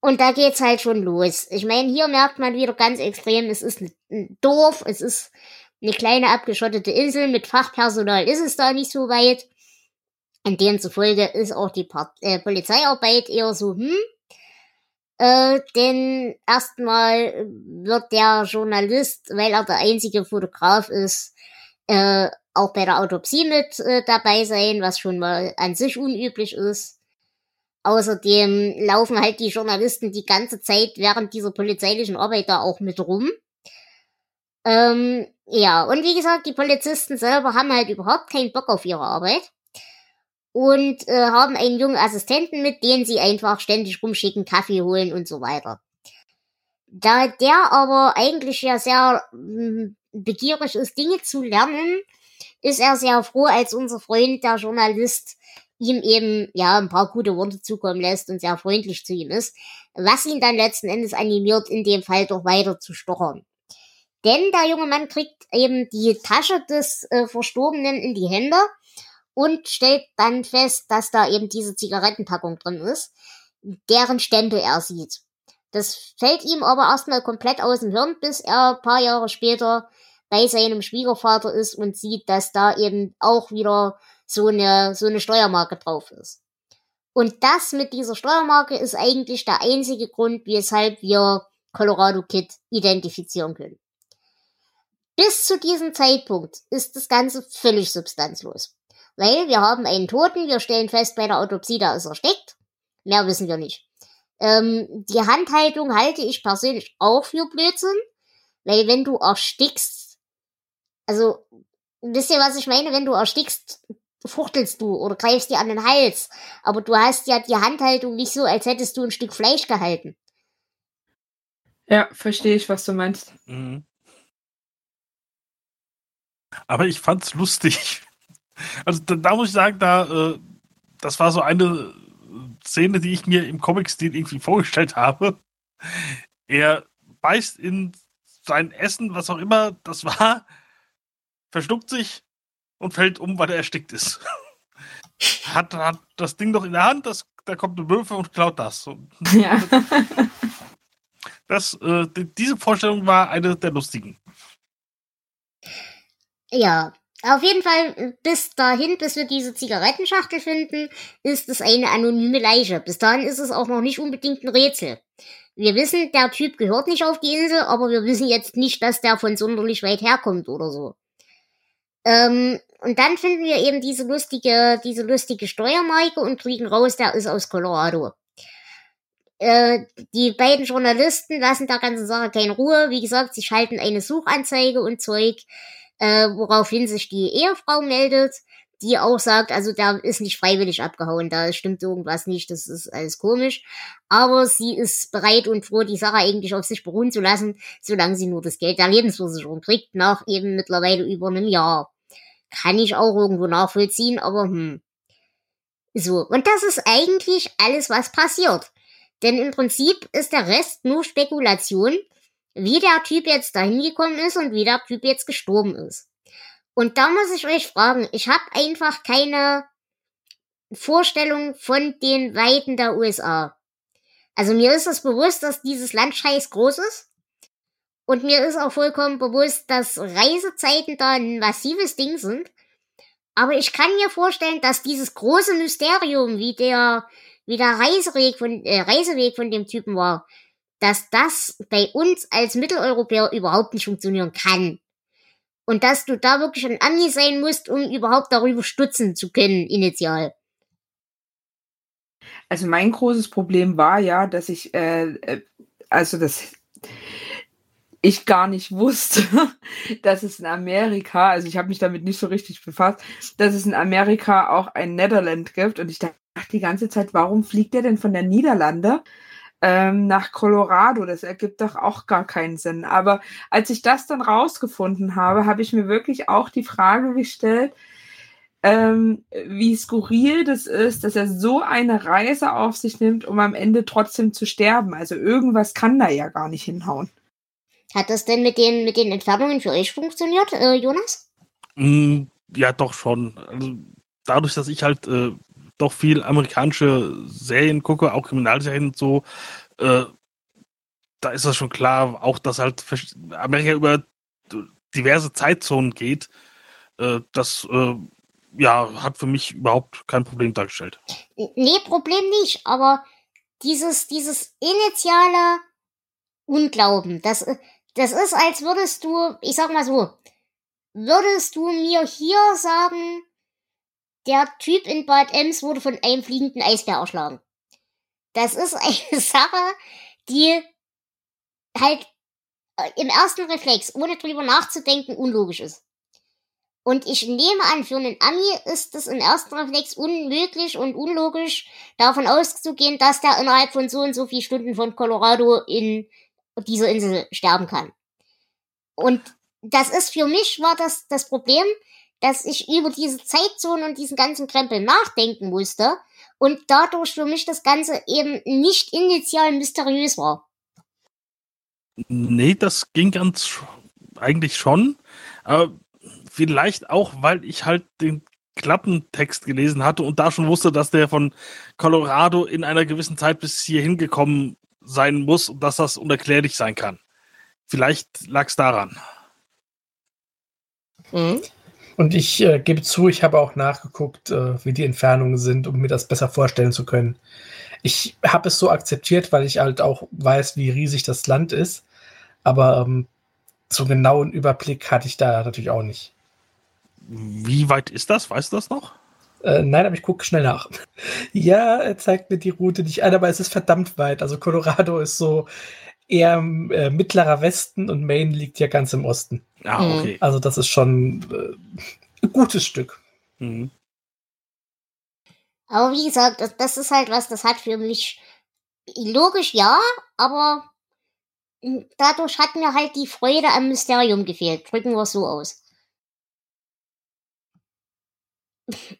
Und da geht's halt schon los. Ich meine, hier merkt man wieder ganz extrem, es ist ein Dorf, es ist eine kleine abgeschottete Insel, mit Fachpersonal ist es da nicht so weit. Und demzufolge ist auch die Part äh, Polizeiarbeit eher so, hm. Äh, denn erstmal wird der Journalist, weil er der einzige Fotograf ist, äh, auch bei der Autopsie mit äh, dabei sein, was schon mal an sich unüblich ist. Außerdem laufen halt die Journalisten die ganze Zeit während dieser polizeilichen Arbeit da auch mit rum. Ähm, ja, und wie gesagt, die Polizisten selber haben halt überhaupt keinen Bock auf ihre Arbeit. Und äh, haben einen jungen Assistenten mit, den sie einfach ständig rumschicken, Kaffee holen und so weiter. Da der aber eigentlich ja sehr hm, begierig ist, Dinge zu lernen, ist er sehr froh, als unser Freund, der Journalist, ihm eben ja ein paar gute Worte zukommen lässt und sehr freundlich zu ihm ist, was ihn dann letzten Endes animiert, in dem Fall doch weiter zu stochern. Denn der junge Mann kriegt eben die Tasche des äh, Verstorbenen in die Hände und stellt dann fest, dass da eben diese Zigarettenpackung drin ist, deren Stempel er sieht. Das fällt ihm aber erstmal komplett aus dem Hirn, bis er ein paar Jahre später bei seinem Schwiegervater ist und sieht, dass da eben auch wieder so eine, so eine Steuermarke drauf ist. Und das mit dieser Steuermarke ist eigentlich der einzige Grund, weshalb wir Colorado Kid identifizieren können. Bis zu diesem Zeitpunkt ist das Ganze völlig substanzlos. Weil wir haben einen Toten, wir stellen fest bei der Autopsie, da ist er steckt. Mehr wissen wir nicht. Ähm, die Handhaltung halte ich persönlich auch für Blödsinn. Weil wenn du erstickst, also, wisst ihr, was ich meine? Wenn du erstickst, fuchtelst du oder greifst dir an den Hals. Aber du hast ja die Handhaltung nicht so, als hättest du ein Stück Fleisch gehalten. Ja, verstehe ich, was du meinst. Mhm. Aber ich fand's lustig. Also da, da muss ich sagen, da äh, das war so eine Szene, die ich mir im Comic-Stil irgendwie vorgestellt habe. Er beißt in sein Essen, was auch immer das war, verschluckt sich und fällt um, weil er erstickt ist. hat, hat das Ding noch in der Hand, das, da kommt eine Wölfe und klaut das. Und Ja. das, äh, die- diese Vorstellung war eine der lustigen. Ja, auf jeden Fall bis dahin, bis wir diese Zigarettenschachtel finden, ist es eine anonyme Leiche. Bis dahin ist es auch noch nicht unbedingt ein Rätsel. Wir wissen, der Typ gehört nicht auf die Insel, aber wir wissen jetzt nicht, dass der von sonderlich weit herkommt oder so. Ähm, und dann finden wir eben diese lustige, diese lustige Steuermarke und kriegen raus, der ist aus Colorado. Äh, die beiden Journalisten lassen der ganzen Sache keine Ruhe. Wie gesagt, sie schalten eine Suchanzeige und Zeug äh, woraufhin sich die Ehefrau meldet, die auch sagt, also der ist nicht freiwillig abgehauen, da stimmt irgendwas nicht, das ist alles komisch. Aber sie ist bereit und froh, die Sache eigentlich auf sich beruhen zu lassen, solange sie nur das Geld der Lebensversicherung kriegt, nach eben mittlerweile über einem Jahr. Kann ich auch irgendwo nachvollziehen, aber hm. So, und das ist eigentlich alles, was passiert. Denn im Prinzip ist der Rest nur Spekulation, wie der Typ jetzt dahin gekommen ist und wie der Typ jetzt gestorben ist. Und da muss ich euch fragen, ich habe einfach keine Vorstellung von den Weiten der USA. Also mir ist es bewusst, dass dieses Land scheiß groß ist. Und mir ist auch vollkommen bewusst, dass Reisezeiten da ein massives Ding sind. Aber ich kann mir vorstellen, dass dieses große Mysterium, wie der, wie der Reiseweg von, äh, Reiseweg von dem Typen war, dass das bei uns als Mitteleuropäer überhaupt nicht funktionieren kann. Und dass du da wirklich ein Ami sein musst, um überhaupt darüber stutzen zu können, initial. Also mein großes Problem war ja, dass ich, äh, äh, also das ich gar nicht wusste, dass es in Amerika, also ich habe mich damit nicht so richtig befasst, dass es in Amerika auch ein Netherland gibt. Und ich dachte die ganze Zeit, warum fliegt der denn von der Niederlande ähm, nach Colorado? Das ergibt doch auch gar keinen Sinn. Aber als ich das dann rausgefunden habe, habe ich mir wirklich auch die Frage gestellt, ähm, wie skurril das ist, dass er so eine Reise auf sich nimmt, um am Ende trotzdem zu sterben. Also irgendwas kann da ja gar nicht hinhauen. Hat das denn mit den, mit den Entfernungen für euch funktioniert, äh, Jonas? Mm, ja, doch schon. Also dadurch, dass ich halt äh, doch viel amerikanische Serien gucke, auch Kriminalserien und so, äh, da ist das schon klar, auch dass halt Amerika über diverse Zeitzonen geht. Äh, das äh, ja, hat für mich überhaupt kein Problem dargestellt. Nee, Problem nicht, aber dieses, dieses initiale Unglauben, das, das ist, als würdest du, ich sag mal so, würdest du mir hier sagen, der Typ in Bad Ems wurde von einem fliegenden Eisbär erschlagen. Das ist eine Sache, die halt äh, im ersten Reflex, ohne drüber nachzudenken, unlogisch ist. Und ich nehme an, für einen Ami ist es im ersten Reflex unmöglich und unlogisch, davon auszugehen, dass der innerhalb von so und so vielen Stunden von Colorado in dieser Insel sterben kann. Und das ist für mich war das das Problem, dass ich über diese Zeitzone und diesen ganzen Krempel nachdenken musste und dadurch für mich das Ganze eben nicht initial mysteriös war. Nee, das ging ganz eigentlich schon. Aber vielleicht auch, weil ich halt den Klappentext gelesen hatte und da schon wusste, dass der von Colorado in einer gewissen Zeit bis hierhin gekommen sein muss und dass das unerklärlich sein kann. Vielleicht lag es daran. Mhm. Und ich äh, gebe zu, ich habe auch nachgeguckt, äh, wie die Entfernungen sind, um mir das besser vorstellen zu können. Ich habe es so akzeptiert, weil ich halt auch weiß, wie riesig das Land ist. Aber ähm, so genauen Überblick hatte ich da natürlich auch nicht. Wie weit ist das? Weißt du das noch? Äh, nein, aber ich gucke schnell nach. ja, er zeigt mir die Route nicht an, aber es ist verdammt weit. Also Colorado ist so eher äh, mittlerer Westen und Maine liegt ja ganz im Osten. Ah, mhm. okay. Also das ist schon äh, ein gutes Stück. Mhm. Aber wie gesagt, das, das ist halt was, das hat für mich logisch ja, aber dadurch hat mir halt die Freude am Mysterium gefehlt. Drücken wir es so aus.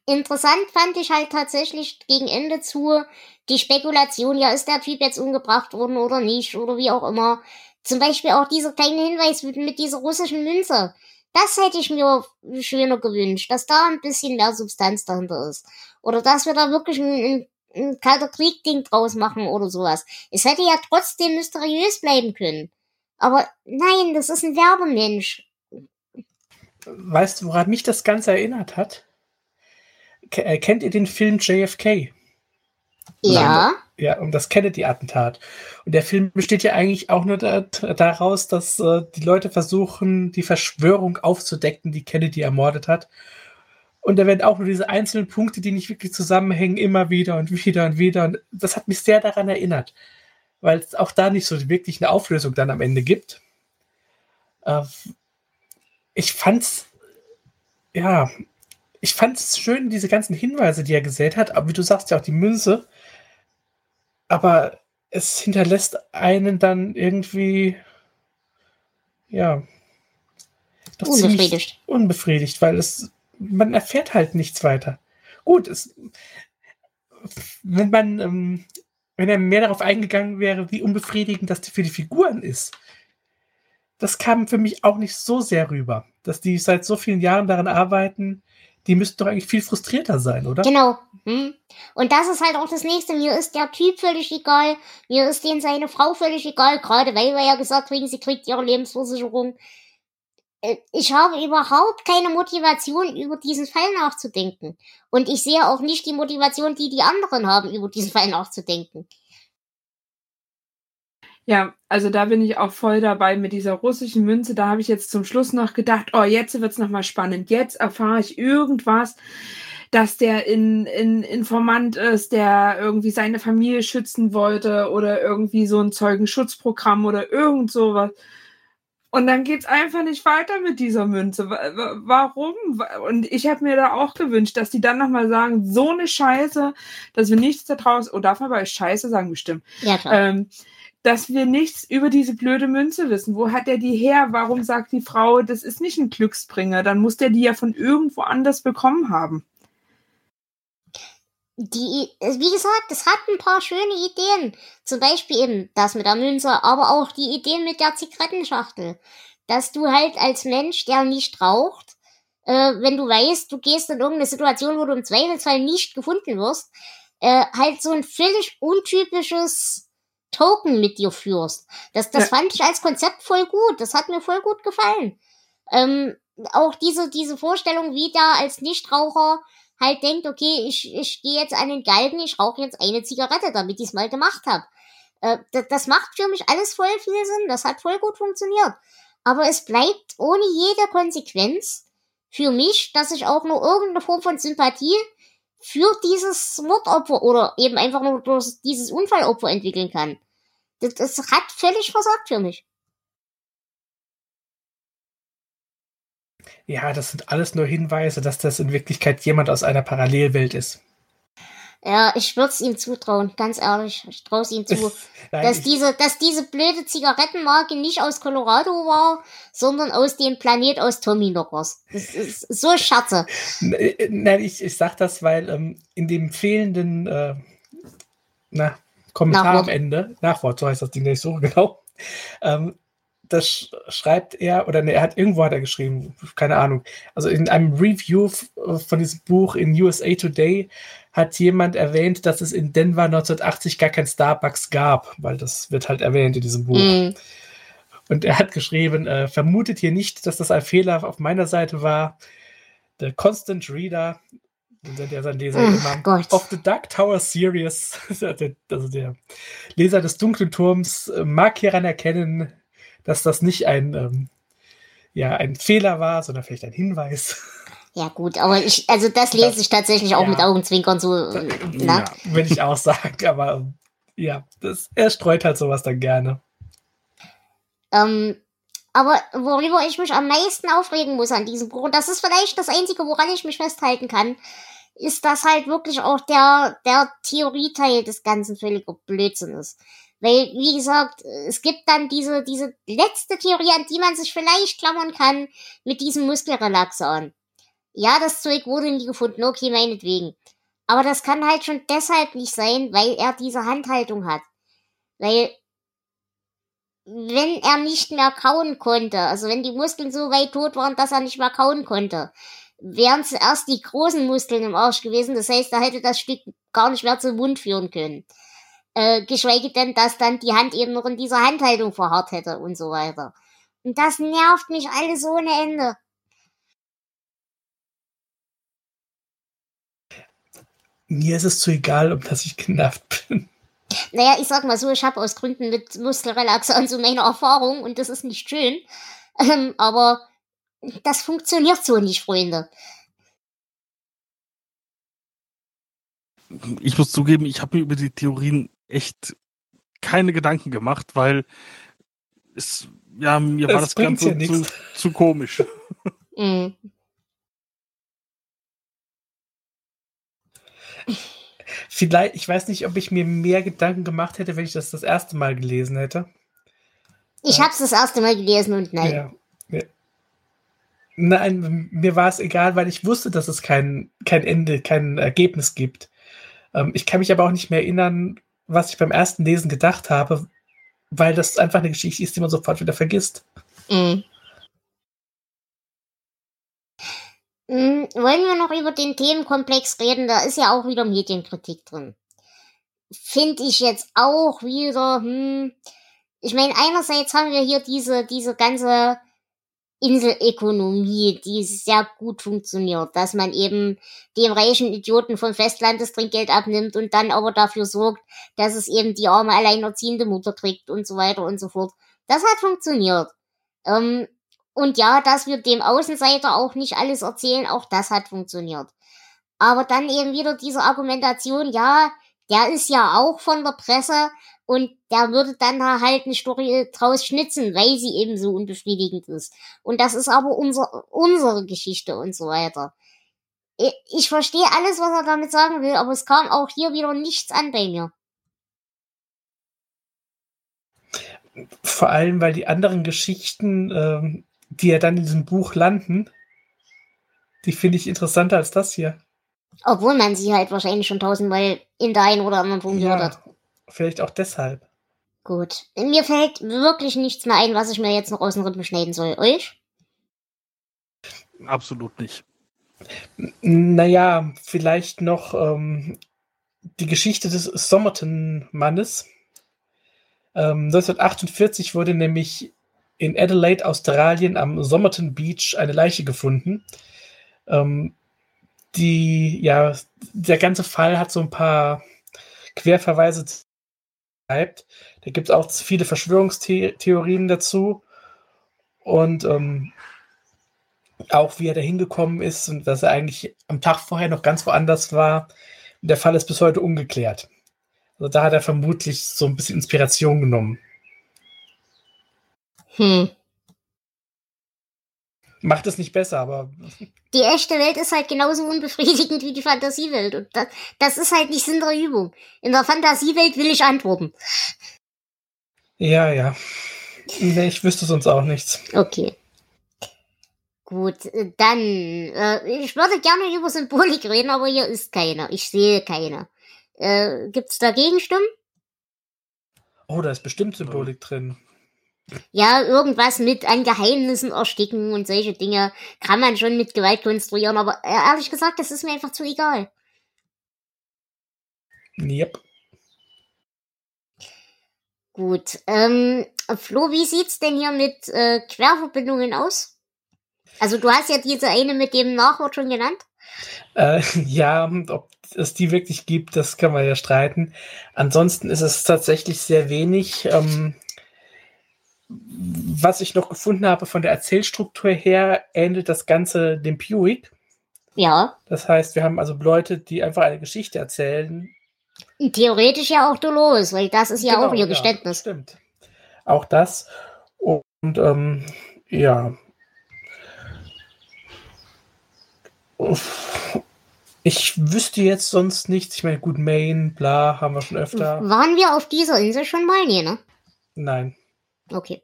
Interessant fand ich halt tatsächlich gegen Ende zu die Spekulation, ja, ist der Typ jetzt umgebracht worden oder nicht oder wie auch immer. Zum Beispiel auch dieser kleine Hinweis mit, mit dieser russischen Münze. Das hätte ich mir schöner gewünscht, dass da ein bisschen mehr Substanz dahinter ist. Oder dass wir da wirklich ein, ein, ein kalter Krieg-Ding draus machen oder sowas. Es hätte ja trotzdem mysteriös bleiben können. Aber nein, das ist ein Werbemensch. Weißt du, woran mich das Ganze erinnert hat? Äh, kennt ihr den Film JFK? Ja. Ja, um das Kennedy-Attentat. Und der Film besteht ja eigentlich auch nur da, daraus, dass äh, die Leute versuchen, die Verschwörung aufzudecken, die Kennedy ermordet hat. Und da werden auch nur diese einzelnen Punkte, die nicht wirklich zusammenhängen, immer wieder und wieder und wieder. Und das hat mich sehr daran erinnert, weil es auch da nicht so wirklich eine Auflösung dann am Ende gibt. Äh, ich fand's, ja, ich fand es schön, diese ganzen Hinweise, die er gesät hat, aber wie du sagst ja auch die Münze. Aber es hinterlässt einen dann irgendwie, ja, doch unbefriedigt. unbefriedigt, weil es, man erfährt halt nichts weiter. Gut, es, wenn man, ähm, wenn er mehr darauf eingegangen wäre, wie unbefriedigend das für die Figuren ist, das kam für mich auch nicht so sehr rüber, dass die seit so vielen Jahren daran arbeiten, die müssten doch eigentlich viel frustrierter sein, oder? Genau. Hm. Und das ist halt auch das nächste. Mir ist der Typ völlig egal. Mir ist den seine Frau völlig egal. Gerade weil wir ja gesagt haben, sie kriegt ihre Lebensversicherung. Äh, ich habe überhaupt keine Motivation, über diesen Fall nachzudenken. Und ich sehe auch nicht die Motivation, die die anderen haben, über diesen Fall nachzudenken. Ja, also da bin ich auch voll dabei mit dieser russischen Münze. Da habe ich jetzt zum Schluss noch gedacht, oh, jetzt wird es nochmal spannend. Jetzt erfahre ich irgendwas, dass der in, in Informant ist, der irgendwie seine Familie schützen wollte oder irgendwie so ein Zeugenschutzprogramm oder irgend sowas. Und dann geht es einfach nicht weiter mit dieser Münze. Warum? Und ich habe mir da auch gewünscht, dass die dann nochmal sagen, so eine Scheiße, dass wir nichts da draußen, oh, darf man bei Scheiße sagen, bestimmt. Ja, klar. Ähm, dass wir nichts über diese blöde Münze wissen. Wo hat er die her? Warum sagt die Frau, das ist nicht ein Glücksbringer? Dann muss der die ja von irgendwo anders bekommen haben. Die, wie gesagt, es hat ein paar schöne Ideen. Zum Beispiel eben das mit der Münze, aber auch die Idee mit der Zigarettenschachtel. Dass du halt als Mensch, der nicht raucht, äh, wenn du weißt, du gehst in irgendeine Situation, wo du im Zweifelsfall nicht gefunden wirst, äh, halt so ein völlig untypisches Token mit dir führst. Das, das ja. fand ich als Konzept voll gut. Das hat mir voll gut gefallen. Ähm, auch diese, diese Vorstellung, wie da als Nichtraucher halt denkt, okay, ich, ich gehe jetzt an den Galgen, ich rauche jetzt eine Zigarette, damit ich es mal gemacht habe. Äh, das, das macht für mich alles voll viel Sinn. Das hat voll gut funktioniert. Aber es bleibt ohne jede Konsequenz für mich, dass ich auch nur irgendeine Form von Sympathie für dieses Mordopfer oder eben einfach nur durch dieses Unfallopfer entwickeln kann. Das, das hat völlig versagt für mich. Ja, das sind alles nur Hinweise, dass das in Wirklichkeit jemand aus einer Parallelwelt ist. Ja, ich würde es ihm zutrauen, ganz ehrlich. Ich traue es ihm zu. Nein, dass, diese, dass diese blöde Zigarettenmarke nicht aus Colorado war, sondern aus dem Planet aus Tommy Knockers. Das ist so Scherze. Äh, nein, ich, ich sag das, weil ähm, in dem fehlenden äh, na, Kommentar Nachwort. am Ende, Nachwort, so heißt das Ding nicht so genau, ähm, das schreibt er, oder ne, er hat irgendwo hat er geschrieben, keine Ahnung. Also in einem Review von diesem Buch in USA Today hat jemand erwähnt, dass es in Denver 1980 gar kein Starbucks gab, weil das wird halt erwähnt in diesem Buch. Mm. Und er hat geschrieben, äh, vermutet hier nicht, dass das ein Fehler auf meiner Seite war. The Constant Reader, den sind ja sein Leser Ach immer, Gott. of the Dark Tower Series, also der Leser des dunklen Turms, mag hieran erkennen, dass das nicht ein, ähm, ja, ein Fehler war, sondern vielleicht ein Hinweis. Ja, gut, aber ich, also das lese Das- ich tatsächlich auch ja. mit Augenzwinkern so, äh, ne? Ja. Will ich auch sagen, aber ähm, ja, das, er streut halt sowas dann gerne. Ähm, aber worüber ich mich am meisten aufregen muss an diesem Buch, und das ist vielleicht das Einzige, woran ich mich festhalten kann, ist, dass halt wirklich auch der, der Theorieteil des Ganzen völliger Blödsinn ist. Weil, wie gesagt, es gibt dann diese, diese letzte Theorie, an die man sich vielleicht klammern kann, mit diesem Muskelrelaxon. Ja, das Zeug wurde nie gefunden, okay, meinetwegen. Aber das kann halt schon deshalb nicht sein, weil er diese Handhaltung hat. Weil wenn er nicht mehr kauen konnte, also wenn die Muskeln so weit tot waren, dass er nicht mehr kauen konnte, wären zuerst die großen Muskeln im Arsch gewesen. Das heißt, er hätte das Stück gar nicht mehr zum Mund führen können. Äh, geschweige denn, dass dann die Hand eben noch in dieser Handhaltung verharrt hätte und so weiter. Und das nervt mich alles ohne Ende. Mir ist es zu egal, ob dass ich genervt bin. Naja, ich sag mal so, ich habe aus Gründen mit Muskelrelaxant so meine Erfahrung und das ist nicht schön. Ähm, aber das funktioniert so nicht, Freunde. Ich muss zugeben, ich habe mir über die Theorien echt keine Gedanken gemacht, weil es, ja, mir war Es das Ganze ja zu, zu komisch. Mhm. Vielleicht, ich weiß nicht, ob ich mir mehr Gedanken gemacht hätte, wenn ich das das erste Mal gelesen hätte. Ich Ja. hab's das erste Mal gelesen und nein. Ja. ja. Nein, mir war es egal, weil ich wusste, dass es kein, kein Ende, kein Ergebnis gibt. Ähm, ich kann mich aber auch nicht mehr erinnern, was ich beim ersten Lesen gedacht habe, weil das einfach eine Geschichte ist, die man sofort wieder vergisst. Mhm. Mhm, Wollen wir noch über den Themenkomplex reden? Da ist ja auch wieder Medienkritik drin. Finde ich jetzt auch wieder, hm. Ich meine, einerseits haben wir hier diese, diese ganze Inselökonomie, die sehr gut funktioniert, dass man eben dem reichen Idioten vom Festland das Trinkgeld abnimmt und dann aber dafür sorgt, dass es eben die arme alleinerziehende Mutter kriegt und so weiter und so fort. Das hat funktioniert. Ähm, und ja, dass wir dem Außenseiter auch nicht alles erzählen, auch das hat funktioniert. Aber dann eben wieder diese Argumentation, ja, der ist ja auch von der Presse und der würde dann da halt eine Story draus schnitzen, weil sie eben so unbefriedigend ist. Und das ist aber unser, unsere Geschichte und so weiter. Ich, verstehe alles, was er damit sagen will, aber es kam auch hier wieder nichts an bei mir. Vor allem, weil die anderen Geschichten, ähm, die ja dann in diesem Buch landen, die finde ich interessanter als das hier. Obwohl man sie halt wahrscheinlich schon tausendmal in der einen oder anderen Punkt gehört hat. Vielleicht auch deshalb. Gut. Mir fällt wirklich nichts mehr ein, was ich mir jetzt noch aus den Rippen schneiden soll. Euch? Absolut nicht. Naja, vielleicht noch ähm, die Geschichte des Somerton-Mannes. Ähm, 1948 wurde nämlich in Adelaide, Australien, am Somerton Beach eine Leiche gefunden. Ähm, die, ja, der ganze Fall hat so ein paar Querverweise bleibt. Da gibt es auch viele Verschwörungstheorien dazu. Und ähm, auch wie er da hingekommen ist und dass er eigentlich am Tag vorher noch ganz woanders war. Der Fall ist bis heute ungeklärt. Also da hat er vermutlich so ein bisschen Inspiration genommen. Hm. Macht es nicht besser, aber Die echte Welt ist halt genauso unbefriedigend wie die Fantasiewelt. Und das, das ist halt nicht Sinn der Übung. In der Fantasiewelt will ich antworten. ja, ja. Nee, ich wüsste sonst auch nichts. Okay. Gut, äh, dann, äh, ich würde gerne über Symbolik reden, aber hier ist keine. Ich sehe keine. Äh, gibt's da Gegenstimmen? Oh, da ist bestimmt Symbolik drin. Ja, irgendwas mit an Geheimnissen ersticken und solche Dinge kann man schon mit Gewalt konstruieren, aber äh, ehrlich gesagt, das ist mir einfach zu egal. Yep. Gut. Ähm, Flo, wie sieht's denn hier mit äh, Querverbindungen aus? Also du hast ja diese eine mit dem Nachwort schon genannt. Äh, ja, ob es die wirklich gibt, das kann man ja streiten. Ansonsten ist es tatsächlich sehr wenig. Ähm, was ich noch gefunden habe von der Erzählstruktur her, ähnelt das Ganze dem Puig. Ja. Das heißt, wir haben also Leute, die einfach eine Geschichte erzählen. Theoretisch ja auch Dolores, weil das ist ja Genau, auch ihr Geständnis. stimmt. Auch das. Und ähm, ja. Uff. Ich wüsste jetzt sonst nichts. Ich meine, gut, Maine, bla, haben wir schon öfter. Waren wir auf dieser Insel schon mal? Nee, ne? Nein. Okay.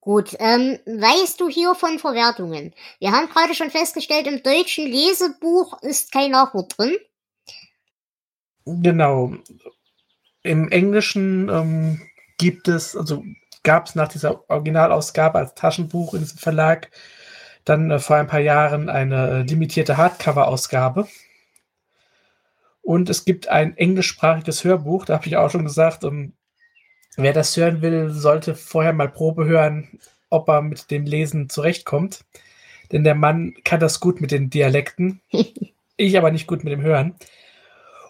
Gut, ähm, weißt du hier von Verwertungen? Wir haben gerade schon festgestellt, im deutschen Lesebuch ist kein Nachwort drin. Genau. Im Englischen ähm, gibt es, also gab es nach dieser Originalausgabe als Taschenbuch in diesem Verlag dann äh, vor ein paar Jahren eine äh, limitierte Hardcover-Ausgabe. Und es gibt ein englischsprachiges Hörbuch, da habe ich auch schon gesagt, ähm, wer das hören will, sollte vorher mal Probe hören, ob er mit dem Lesen zurechtkommt. Denn der Mann kann das gut mit den Dialekten, ich aber nicht gut mit dem Hören.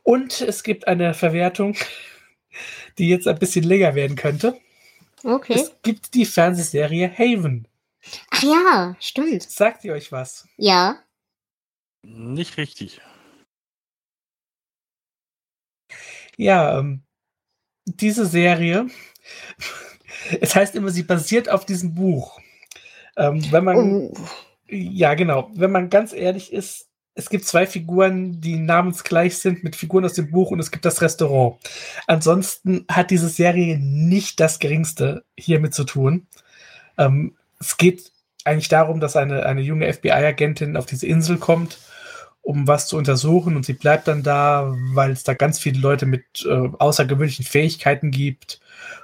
Und es gibt eine Verwertung, die jetzt ein bisschen länger werden könnte. Okay. Es gibt die Fernsehserie Haven. Ach ja, stimmt. Sagt ihr euch was? Ja. Nicht richtig. Ja, ähm, diese Serie, es heißt immer, sie basiert auf diesem Buch. Ähm, wenn man, Oh. ja genau, wenn man ganz ehrlich ist, es gibt zwei Figuren, die namensgleich sind mit Figuren aus dem Buch und es gibt das Restaurant. Ansonsten hat diese Serie nicht das Geringste hiermit zu tun. Ähm, es geht eigentlich darum, dass eine, eine junge FBI-Agentin auf diese Insel kommt, um was zu untersuchen und sie bleibt dann da, weil es da ganz viele Leute mit äh, außergewöhnlichen Fähigkeiten gibt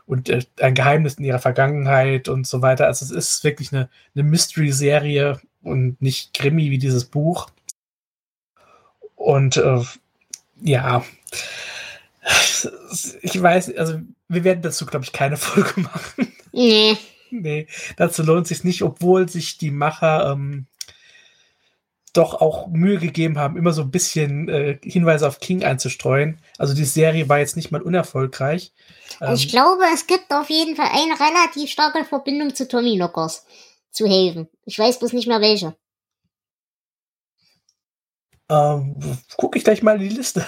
und äh, ein Geheimnis in ihrer Vergangenheit und so weiter. Also es ist wirklich eine, eine Mystery-Serie und nicht Krimi wie dieses Buch. Und äh, ja, ich weiß, also wir werden dazu, glaube ich, keine Folge machen. Nee. Nee, dazu lohnt sich nicht, obwohl sich die Macher ähm, doch auch Mühe gegeben haben, immer so ein bisschen äh, Hinweise auf King einzustreuen. Also die Serie war jetzt nicht mal unerfolgreich. Ähm, Ich glaube, es gibt auf jeden Fall eine relativ starke Verbindung zu Tommy Knockers. Zu Haven. Ich weiß bloß nicht mehr welche. ähm, Gucke ich gleich mal in die Liste.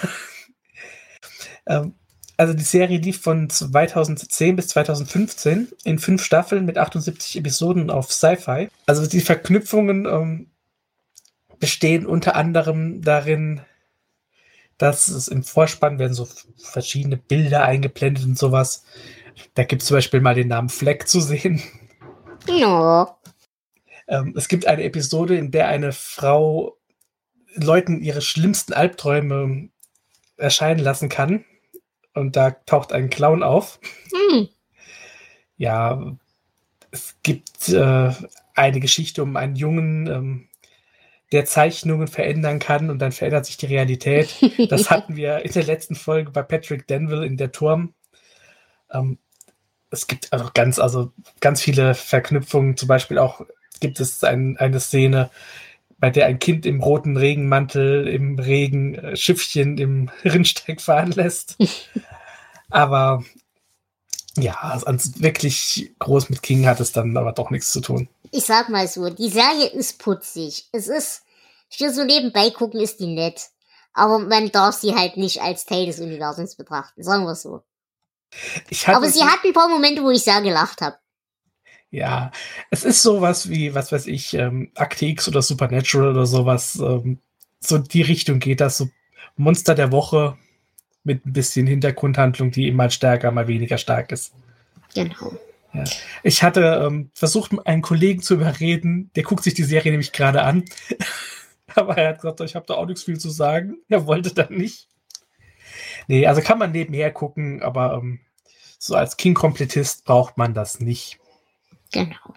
ähm, also die Serie lief von 2010 bis 2015 in fünf Staffeln mit 78 Episoden auf Sci-Fi. Also die Verknüpfungen ähm, bestehen unter anderem darin, dass es im Vorspann werden so verschiedene Bilder eingeblendet und sowas. Da gibt es zum Beispiel mal den Namen Fleck zu sehen. No. Ähm, es gibt eine Episode, in der eine Frau Leuten ihre schlimmsten Albträume erscheinen lassen kann. Und da taucht ein Clown auf. Hm. Ja, es gibt äh, eine Geschichte um einen Jungen, ähm, der Zeichnungen verändern kann und dann verändert sich die Realität. Das hatten wir in der letzten Folge bei Patrick Denville in der Turm. Ähm, es gibt also ganz, also ganz viele Verknüpfungen. Zum Beispiel auch gibt es ein, eine Szene, bei der ein Kind im roten Regenmantel im Regen äh, Schiffchen im Rinnsteig fahren lässt. aber ja, also wirklich groß mit King hat es dann aber doch nichts zu tun. Ich sag mal so, die Serie ist putzig. Es ist, für so nebenbei gucken ist die nett. Aber man darf sie halt nicht als Teil des Universums betrachten, sagen wir so. Aber sie hat ein paar Momente, wo ich sehr gelacht habe. Ja, es ist sowas wie, was weiß ich, ähm, Akte X oder Supernatural oder sowas. Ähm, so die Richtung geht das. So Monster der Woche mit ein bisschen Hintergrundhandlung, die mal stärker, mal weniger stark ist. Genau. Ich hatte ähm, versucht, einen Kollegen zu überreden, der guckt sich die Serie nämlich gerade an. Aber er hat gesagt, ich habe da auch nichts viel zu sagen. Er wollte dann nicht. Nee, also kann man nebenher gucken, aber ähm, so als King-Komplettist braucht man das nicht. Genau.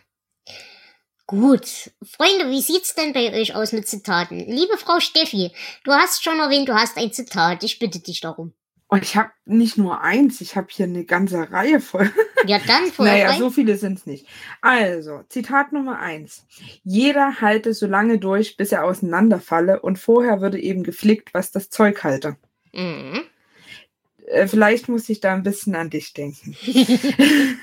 Gut. Freunde, wie sieht's denn bei euch aus mit Zitaten? Liebe Frau Steffi, du hast schon erwähnt, du hast ein Zitat. Ich bitte dich darum. Und ich habe nicht nur eins, ich habe hier eine ganze Reihe voll. Ja, dann voll naja, so viele sind es nicht. Also, Zitat Nummer eins. Jeder halte so lange durch, bis er auseinanderfalle und vorher würde eben geflickt, was das Zeug halte. Mhm. Äh, vielleicht muss ich da ein bisschen an dich denken.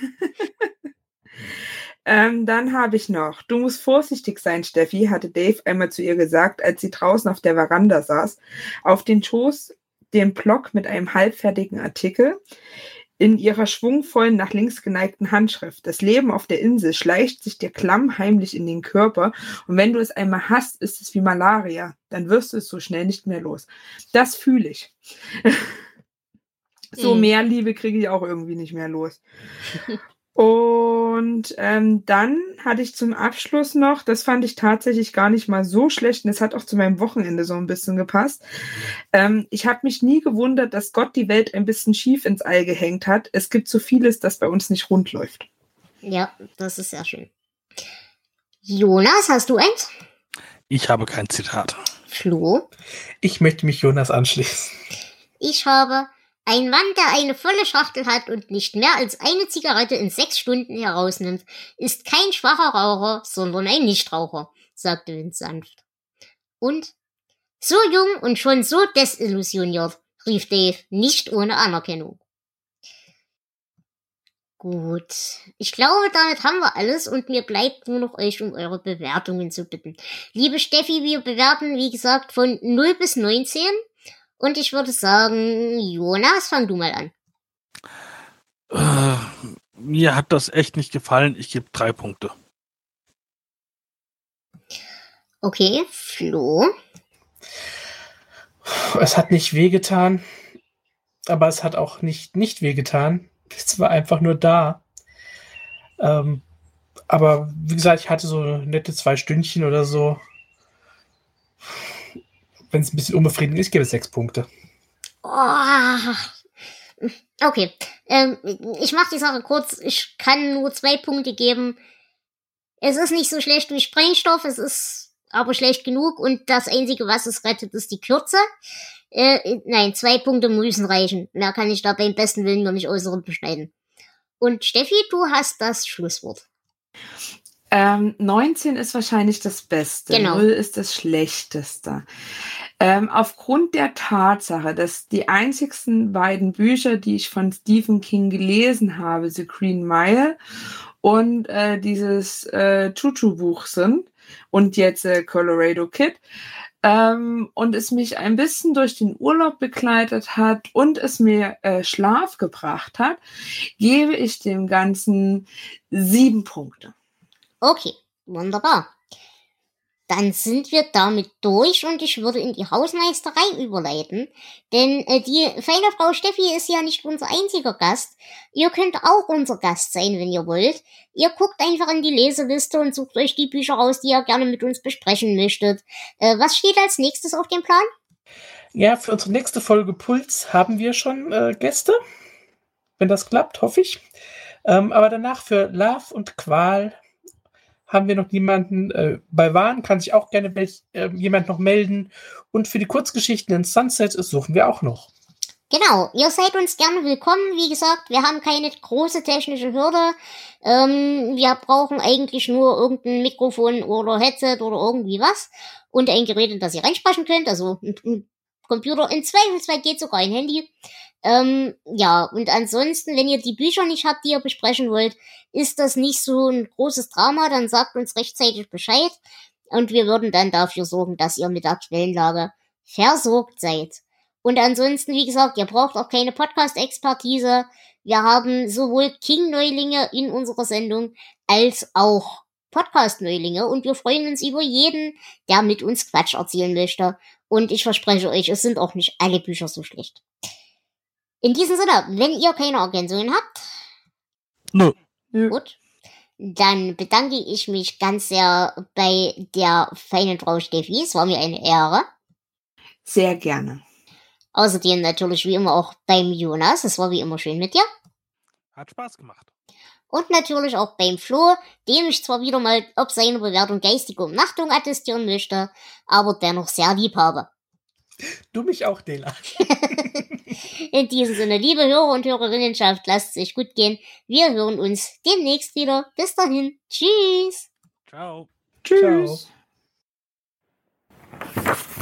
ähm, dann habe ich noch, du musst vorsichtig sein, Steffi, hatte Dave einmal zu ihr gesagt, als sie draußen auf der Veranda saß, auf den Schoß den Block mit einem halbfertigen Artikel in ihrer schwungvollen, nach links geneigten Handschrift. Das Leben auf der Insel schleicht sich dir klammheimlich in den Körper und wenn du es einmal hast, ist es wie Malaria. Dann wirst du es so schnell nicht mehr los. Das fühle ich. so Mhm. mehr Liebe kriege ich auch irgendwie nicht mehr los. Und ähm, dann hatte ich zum Abschluss noch, das fand ich tatsächlich gar nicht mal so schlecht und es hat auch zu meinem Wochenende so ein bisschen gepasst. Ähm, ich habe mich nie gewundert, dass Gott die Welt ein bisschen schief ins All gehängt hat. Es gibt so vieles, das bei uns nicht rund läuft. Ja, das ist sehr schön. Jonas, hast du eins? Ich habe kein Zitat. Flo? Ich möchte mich Jonas anschließen. Ich habe ein Mann, der eine volle Schachtel hat und nicht mehr als eine Zigarette in sechs Stunden herausnimmt, ist kein schwacher Raucher, sondern ein Nichtraucher, sagte Vince sanft. Und? So jung und schon so desillusioniert, rief Dave, nicht ohne Anerkennung. Gut. Ich glaube, damit haben wir alles und mir bleibt nur noch euch um eure Bewertungen zu bitten. Liebe Steffi, wir bewerten, wie gesagt, von 0 bis 19. Und ich würde sagen, Jonas, fang du mal an. Äh, mir hat das echt nicht gefallen. Ich gebe drei Punkte. Okay, Flo. Es hat nicht wehgetan, aber es hat auch nicht nicht wehgetan. Es war einfach nur da. Ähm, aber wie gesagt, ich hatte so nette zwei Stündchen oder so. Wenn es ein bisschen unbefriedigend ist, gebe ich sechs Punkte. Oh. Okay, ähm, ich mache die Sache kurz. Ich kann nur zwei Punkte geben. Es ist nicht so schlecht wie Sprengstoff, es ist aber schlecht genug und das Einzige, was es rettet, ist die Kürze. Äh, nein, zwei Punkte müssen reichen. Mehr kann ich da beim besten Willen noch nicht äußeren beschneiden. Und Steffi, du hast das Schlusswort. Ähm, 19 ist wahrscheinlich das Beste. Genau. 0 ist das Schlechteste. Ähm, aufgrund der Tatsache, dass die einzigsten beiden Bücher, die ich von Stephen King gelesen habe, The Green Mile und äh, dieses äh, Chuchu-Buch sind und jetzt äh, Colorado Kid, ähm, und es mich ein bisschen durch den Urlaub begleitet hat und es mir äh, Schlaf gebracht hat, gebe ich dem Ganzen sieben Punkte. Okay, wunderbar. Dann sind wir damit durch und ich würde in die Hausmeisterei überleiten. Denn äh, die feine Frau Steffi ist ja nicht unser einziger Gast. Ihr könnt auch unser Gast sein, wenn ihr wollt. Ihr guckt einfach in die Leseliste und sucht euch die Bücher raus, die ihr gerne mit uns besprechen möchtet. Äh, was steht als nächstes auf dem Plan? Ja, für unsere nächste Folge Puls haben wir schon äh, Gäste. Wenn das klappt, hoffe ich. Ähm, aber danach für Love und Qual haben wir noch niemanden. Äh, bei Wahn kann sich auch gerne welch, äh, jemand noch melden. Und für die Kurzgeschichten in Sunset suchen wir auch noch. Genau, ihr seid uns gerne willkommen. Wie gesagt, wir haben keine große technische Hürde. Ähm, wir brauchen eigentlich nur irgendein Mikrofon oder Headset oder irgendwie was. Und ein Gerät, in das ihr reinsprechen könnt. Also ein Computer. In Zweifelsfall geht sogar ein Handy. Ähm, ja, und ansonsten, wenn ihr die Bücher nicht habt, die ihr besprechen wollt, ist das nicht so ein großes Drama, dann sagt uns rechtzeitig Bescheid. Und wir würden dann dafür sorgen, dass ihr mit der Quellenlage versorgt seid. Und ansonsten, wie gesagt, ihr braucht auch keine Podcast-Expertise. Wir haben sowohl King-Neulinge in unserer Sendung als auch Podcast-Neulinge und wir freuen uns über jeden, der mit uns Quatsch erzählen möchte. Und ich verspreche euch, es sind auch nicht alle Bücher so schlecht. In diesem Sinne, wenn ihr keine Ergänzungen habt, Nö. gut, dann bedanke ich mich ganz sehr bei der feinen Frau Steffi. Es war mir eine Ehre. Sehr gerne. Außerdem natürlich wie immer auch beim Jonas. Es war wie immer schön mit dir. Hat Spaß gemacht. Und natürlich auch beim Flo, den ich zwar wieder mal ob seine Bewertung geistige Umnachtung attestieren möchte, aber dennoch sehr lieb habe. Du mich auch, Dela. In diesem Sinne, liebe Hörer und Hörerinnenschaft, lasst es euch gut gehen. Wir hören uns demnächst wieder. Bis dahin. Tschüss. Ciao. Tschüss. Ciao.